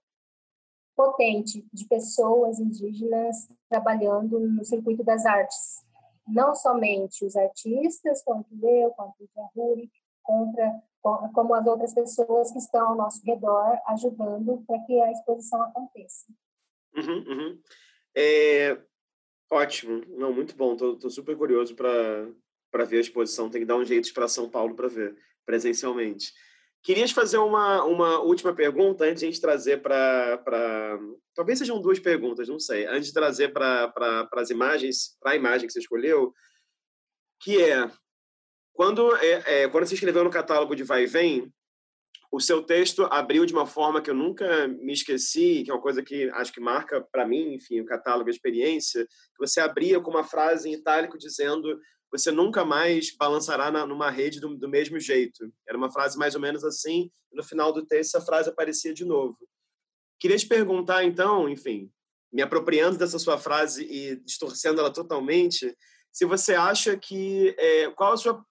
potente de pessoas indígenas trabalhando no circuito das artes. Não somente os artistas, quanto eu, quanto o Jahuri, contra, como as outras pessoas que estão ao nosso redor ajudando para que a exposição aconteça. Uhum, uhum. É, ótimo, não, muito bom. Tô, super curioso para ver a exposição. Tem que dar um jeito para São Paulo para ver presencialmente. Querias fazer uma, uma última pergunta antes de a gente trazer para. Talvez sejam duas perguntas, não sei. Antes de trazer para pra, as imagens, para a imagem que você escolheu, que é quando, é, é, quando você escreveu no catálogo de Vai e Vem, o seu texto abriu de uma forma que eu nunca me esqueci, que é uma coisa que acho que marca para mim, enfim, o catálogo, a experiência, que você abria com uma frase em itálico dizendo você nunca mais balançará na, numa rede do, do, mesmo jeito. Era uma frase mais ou menos assim, no final do texto essa frase aparecia de novo. Queria te perguntar, então, enfim, me apropriando dessa sua frase e distorcendo ela totalmente, se você acha que... É, qual a sua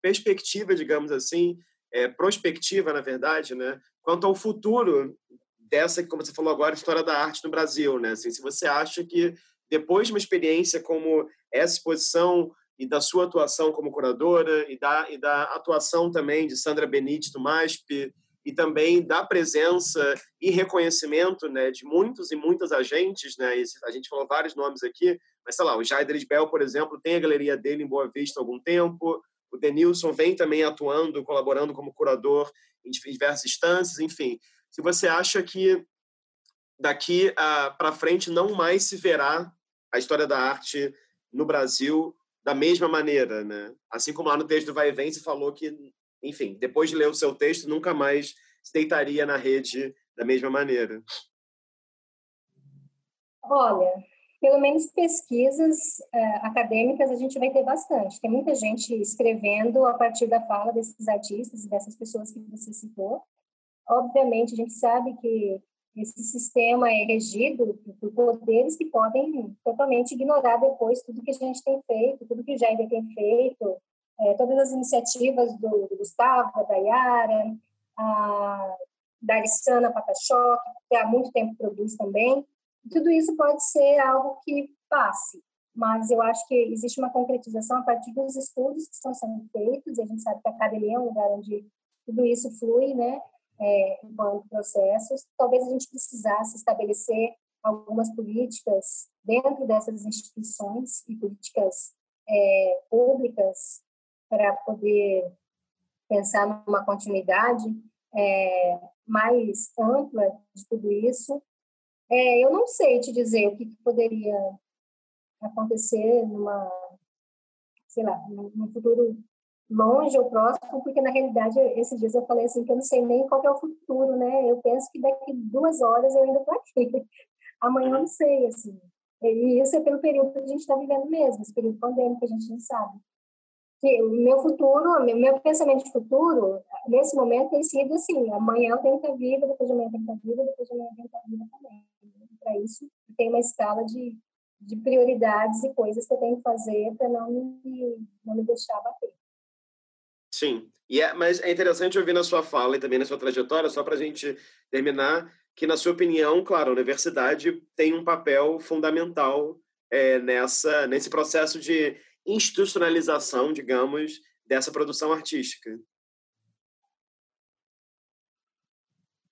perspectiva, digamos assim, é, prospectiva, na verdade, né, quanto ao futuro dessa, como você falou agora, história da arte no Brasil, né? Assim, se você acha que depois de uma experiência como essa exposição e da sua atuação como curadora e da, e da atuação também de Sandra Benite do MASP e também da presença e reconhecimento né, de muitos e muitas agentes, né? a gente falou vários nomes aqui, mas sei lá, o Jair Bell, por exemplo, tem a galeria dele em Boa Vista há algum tempo, o Denilson vem também atuando, colaborando como curador em diversas instâncias, enfim. Se você acha que daqui para frente não mais se verá a história da arte no Brasil da mesma maneira, né? Assim como lá no texto do Vai e Vem se falou que, enfim, depois de ler o seu texto, nunca mais se deitaria na rede da mesma maneira. Olha, pelo menos pesquisas uh, acadêmicas a gente vai ter bastante. Tem muita gente escrevendo a partir da fala desses artistas e dessas pessoas que você citou. Obviamente, a gente sabe que esse sistema é regido por poderes que podem totalmente ignorar depois tudo que a gente tem feito, tudo que o Jair tem feito, é, todas as iniciativas do, do Gustavo, da Dayara, a, da Arissana Patachoc, que há muito tempo produz também. Tudo isso pode ser algo que passe, mas eu acho que existe uma concretização a partir dos estudos que estão sendo feitos, e a gente sabe que a academia é um lugar onde tudo isso flui, né? É, enquanto processos. Talvez a gente precisasse estabelecer algumas políticas dentro dessas instituições e políticas é, públicas para poder pensar numa continuidade é, mais ampla de tudo isso. É, eu não sei te dizer o que, que poderia acontecer numa, sei lá, num futuro longe ou próximo, porque na realidade esses dias eu falei assim que eu não sei nem qual é o futuro, né? Eu penso que daqui duas horas eu ainda estou aqui. Amanhã eu não sei, assim. E isso é pelo período que a gente está vivendo mesmo, esse período pandêmico que a gente não sabe. Que o meu futuro, meu, meu pensamento de futuro, nesse momento tem sido assim, amanhã eu tenho que estar viva, depois de amanhã eu tenho que estar viva, depois de amanhã eu tenho que estar viva também. Para isso, tem uma escala de, de prioridades e coisas que eu tenho que fazer para não me, não me deixar bater. Sim, e é, mas é interessante ouvir na sua fala e também na sua trajetória, só para a gente terminar, que, na sua opinião, claro, a universidade tem um papel fundamental é, nessa, nesse processo de institucionalização, digamos, dessa produção artística.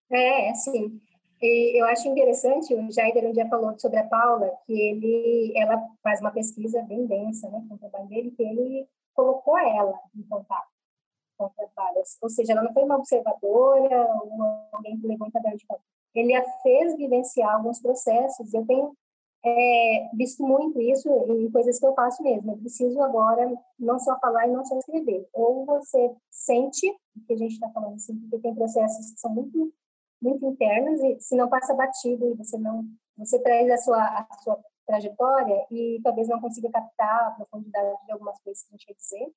É, sim. E eu acho interessante, o Jair um dia falou sobre a Paula, que ele, ela faz uma pesquisa bem densa, né, com o trabalho dele, que ele colocou ela em contato Ou seja, ela não foi uma observadora, ou alguém que levou um caderno de papel. Ele a fez vivenciar alguns processos. Eu tenho é, visto muito isso em coisas que eu faço mesmo. Eu preciso agora não só falar e não só escrever. Ou você sente o que a gente está falando, assim, porque tem processos que são muito muito internos e se não passa batido e você não você traz a sua a sua trajetória e talvez não consiga captar a profundidade de algumas coisas que a gente quer dizer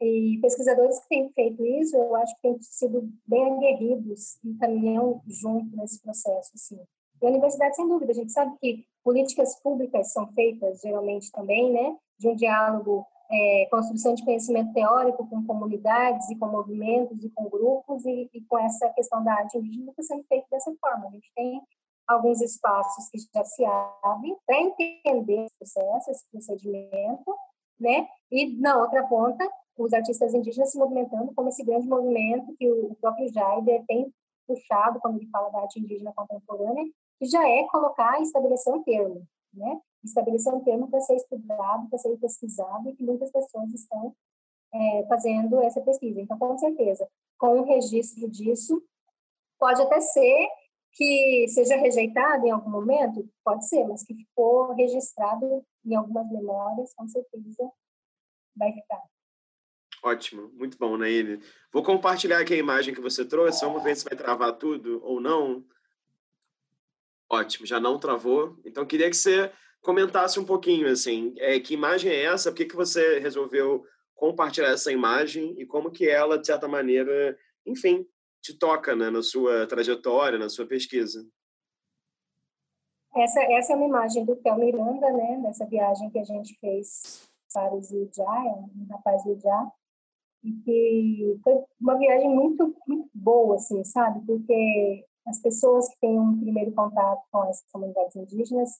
e pesquisadores que têm feito isso, eu acho que têm sido bem aguerridos e caminham junto nesse processo, assim. E a universidade, sem dúvida, a gente sabe que políticas públicas são feitas, geralmente, também, né, de um diálogo, é, construção de conhecimento teórico com comunidades e com movimentos e com grupos, e, e com essa questão da arte indígena está sendo feito dessa forma. A gente tem alguns espaços que já se abrem para entender esse processo, esse procedimento, né? E na outra ponta, os artistas indígenas se movimentando como esse grande movimento que o próprio Jaider tem puxado quando ele fala da arte indígena contemporânea, que já é colocar e estabelecer um termo, né? Estabelecer um termo para ser estudado, para ser pesquisado, e que muitas pessoas estão é, fazendo essa pesquisa. Então, com certeza, com o registro disso, pode até ser que seja rejeitado em algum momento, pode ser, mas que ficou registrado em algumas memórias, com certeza vai ficar. Ótimo, muito bom, Naine. Vou compartilhar aqui a imagem que você trouxe, vamos ver se vai travar tudo ou não. Ótimo, já não travou. Então, queria que você comentasse um pouquinho, assim, é, que imagem é essa? Por que, que você resolveu compartilhar essa imagem e como que ela, de certa maneira, enfim, te toca né, na sua trajetória, na sua pesquisa? Essa, essa é uma imagem do Theo Miranda, né, dessa viagem que a gente fez para o Ziujá, é um rapaz Ziujá, e que foi uma viagem muito, muito boa, assim, sabe? Porque as pessoas que têm um primeiro contato com as comunidades indígenas,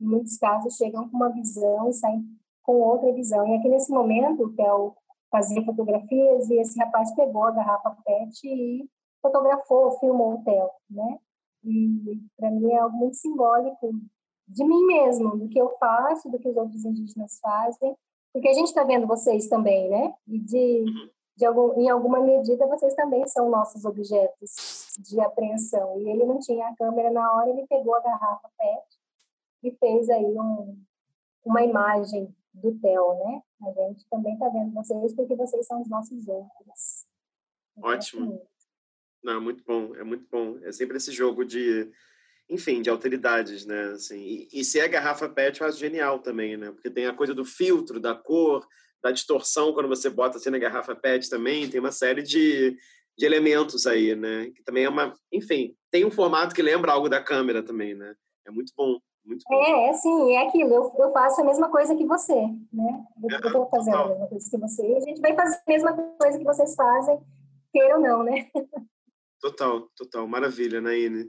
em muitos casos, chegam com uma visão e saem com outra visão. E aqui nesse momento, o Theo fazia fotografias e esse rapaz pegou a garrafa PET e fotografou, filmou o Theo, né? E para mim é algo muito simbólico de mim mesmo, do que eu faço, do que os outros indígenas fazem, porque a gente está vendo vocês também, né? E de, de algum, em alguma medida vocês também são nossos objetos de apreensão. E ele não tinha a câmera na hora, ele pegou a garrafa PET e fez aí um, uma imagem do Theo, né? A gente também está vendo vocês porque vocês são os nossos outros. Ótimo. Não, muito bom, é muito bom. É sempre esse jogo de, enfim, de alteridades, né? Assim, e, e se é garrafa PET, eu acho genial também, né? Porque tem a coisa do filtro, da cor, da distorção quando você bota assim na garrafa PET também, tem uma série de, de elementos aí, né? Que também é uma, enfim, tem um formato que lembra algo da câmera também, né? É muito bom. Muito bom. É, é sim, é aquilo. Eu, eu faço a mesma coisa que você, né? Eu estou fazendo a mesma coisa que você. E a gente vai fazer a mesma coisa que vocês fazem, queira ou não, né? Total, total. Maravilha, Naine.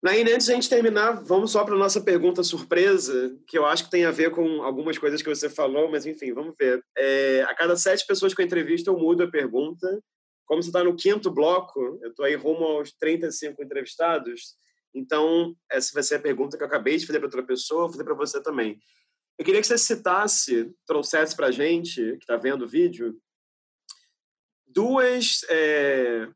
Naine, antes de a gente terminar, vamos só para a nossa pergunta surpresa, que eu acho que tem a ver com algumas coisas que você falou, mas enfim, vamos ver. É, a cada sete pessoas que eu entrevisto, eu mudo a pergunta. Como você está no quinto bloco, eu estou aí rumo aos 35 entrevistados, então essa vai ser a pergunta que eu acabei de fazer para outra pessoa, vou fazer para você também. Eu queria que você citasse, trouxesse para a gente, que está vendo o vídeo, duas é,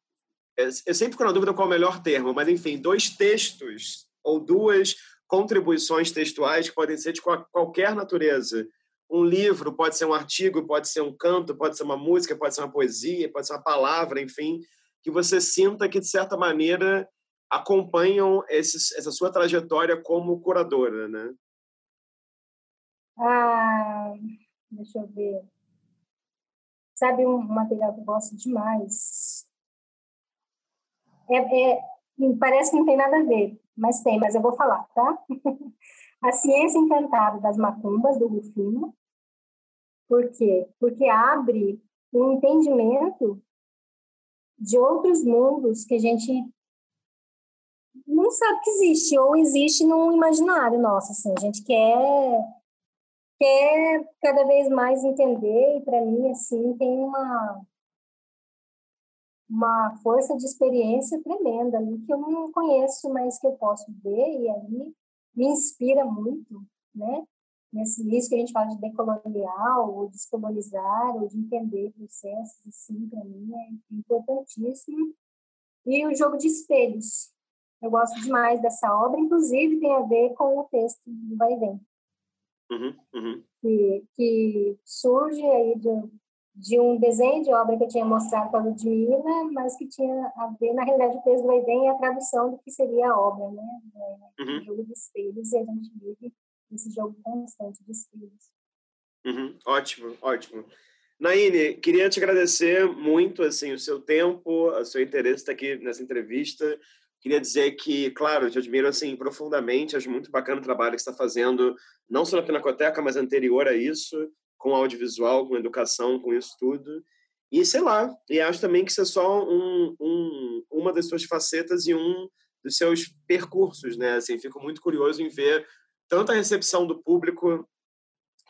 eu sempre fico na dúvida qual é o melhor termo, mas enfim, dois textos ou duas contribuições textuais que podem ser de qualquer natureza. Um livro pode ser um artigo, pode ser um canto, pode ser uma música, pode ser uma poesia, pode ser uma palavra, enfim, que você sinta que de certa maneira acompanham esses, essa sua trajetória como curadora, né? Ah, deixa eu ver. Sabe um material que eu gosto demais? É, é, parece que não tem nada a ver, mas tem, mas eu vou falar, tá? a ciência encantada das macumbas, do Rufino. Por quê? Porque abre um entendimento de outros mundos que a gente não sabe que existe, ou existe no imaginário nosso, assim, a gente quer quer cada vez mais entender, e para mim, assim, tem uma uma força de experiência tremenda ali que eu não conheço, mas que eu posso ver e aí me inspira muito, né? Nesse, nisso que a gente fala de decolonial, ou descolonizar, ou de entender processos, assim, para mim é importantíssimo. E o jogo de espelhos. Eu gosto demais dessa obra, inclusive tem a ver com o texto do Vai e Vem. Uhum, uhum. Que, que surge aí de, de um desenho de obra que eu tinha mostrado para a Ludmilla, mas que tinha a ver, na realidade, o peso do Eden e a tradução do que seria a obra, né? É, uhum. O jogo de espelhos, e a gente vive esse jogo constante de espelhos. Uhum. Ótimo, ótimo. Naine, queria te agradecer muito assim o seu tempo, o seu interesse estar aqui nessa entrevista. Queria dizer que, claro, te admiro assim profundamente, acho muito bacana o trabalho que está fazendo, não só na Pinacoteca, mas anterior a isso com audiovisual, com educação, com isso tudo. E sei lá, e acho também que isso é só um, um, uma das suas facetas e um dos seus percursos, né? Assim, fico muito curioso em ver tanto a recepção do público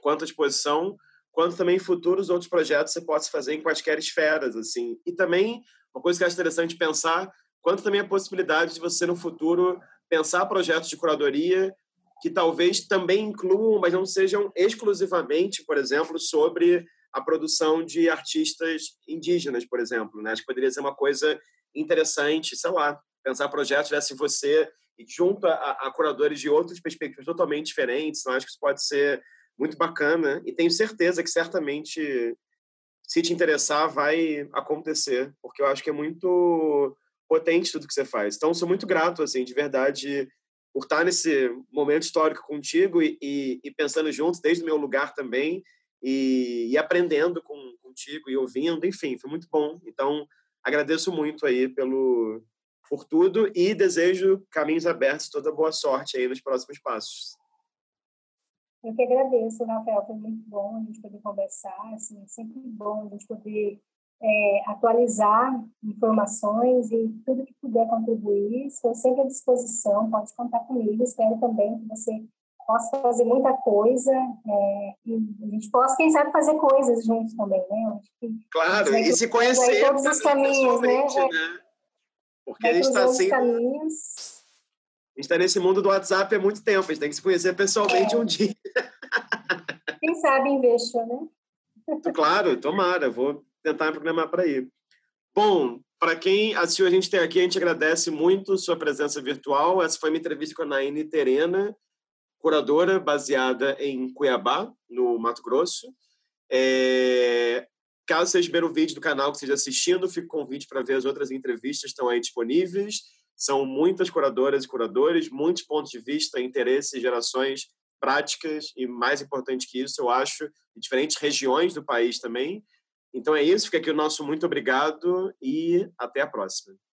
quanto a exposição, quanto também futuros outros projetos você possa fazer em quaisquer esferas, assim. E também, uma coisa que acho interessante pensar, quanto também a possibilidade de você, no futuro, pensar projetos de curadoria que talvez também incluam, mas não sejam exclusivamente, por exemplo, sobre a produção de artistas indígenas, por exemplo. Né? Acho que poderia ser uma coisa interessante, sei lá, pensar projetos desse você junto a, a, curadores de outras perspectivas totalmente diferentes. Então, acho que isso pode ser muito bacana e tenho certeza que certamente, se te interessar, vai acontecer, porque eu acho que é muito potente tudo que você faz. Então, sou muito grato, assim, de verdade, por estar nesse momento histórico contigo e, e, e pensando juntos, desde o meu lugar também, e, e, aprendendo com, contigo e ouvindo, enfim, foi muito bom. Então, agradeço muito aí pelo por tudo e desejo caminhos abertos, toda boa sorte aí nos próximos passos. Eu que agradeço, Rafael, foi muito bom a gente poder conversar, assim, é sempre bom a gente poder é, atualizar informações e tudo que puder contribuir, estou sempre à disposição, pode contar comigo. Espero também que você possa fazer muita coisa é, e a gente possa, quem sabe, fazer coisas juntos também, né? claro, e se conhecer todos os caminhos, né? né? Porque a gente está. Caminhos. A gente está nesse mundo do WhatsApp há muito tempo, a gente tem que se conhecer pessoalmente é. um dia. Quem sabe investe, né? Claro, tomara, vou tentar me programar para ir. Bom, para quem assistiu a gente até aqui, a gente agradece muito sua presença virtual. Essa foi uma entrevista com a Naine Terena, curadora baseada em Cuiabá, no Mato Grosso. É... Caso seja o primeiro vídeo do canal que esteja assistindo, fica o convite para ver as outras entrevistas, estão aí disponíveis. São muitas curadoras e curadores, muitos pontos de vista, interesses, gerações práticas e, mais importante que isso, eu acho, diferentes regiões do país também. Então é isso, fica aqui o nosso muito obrigado e até a próxima.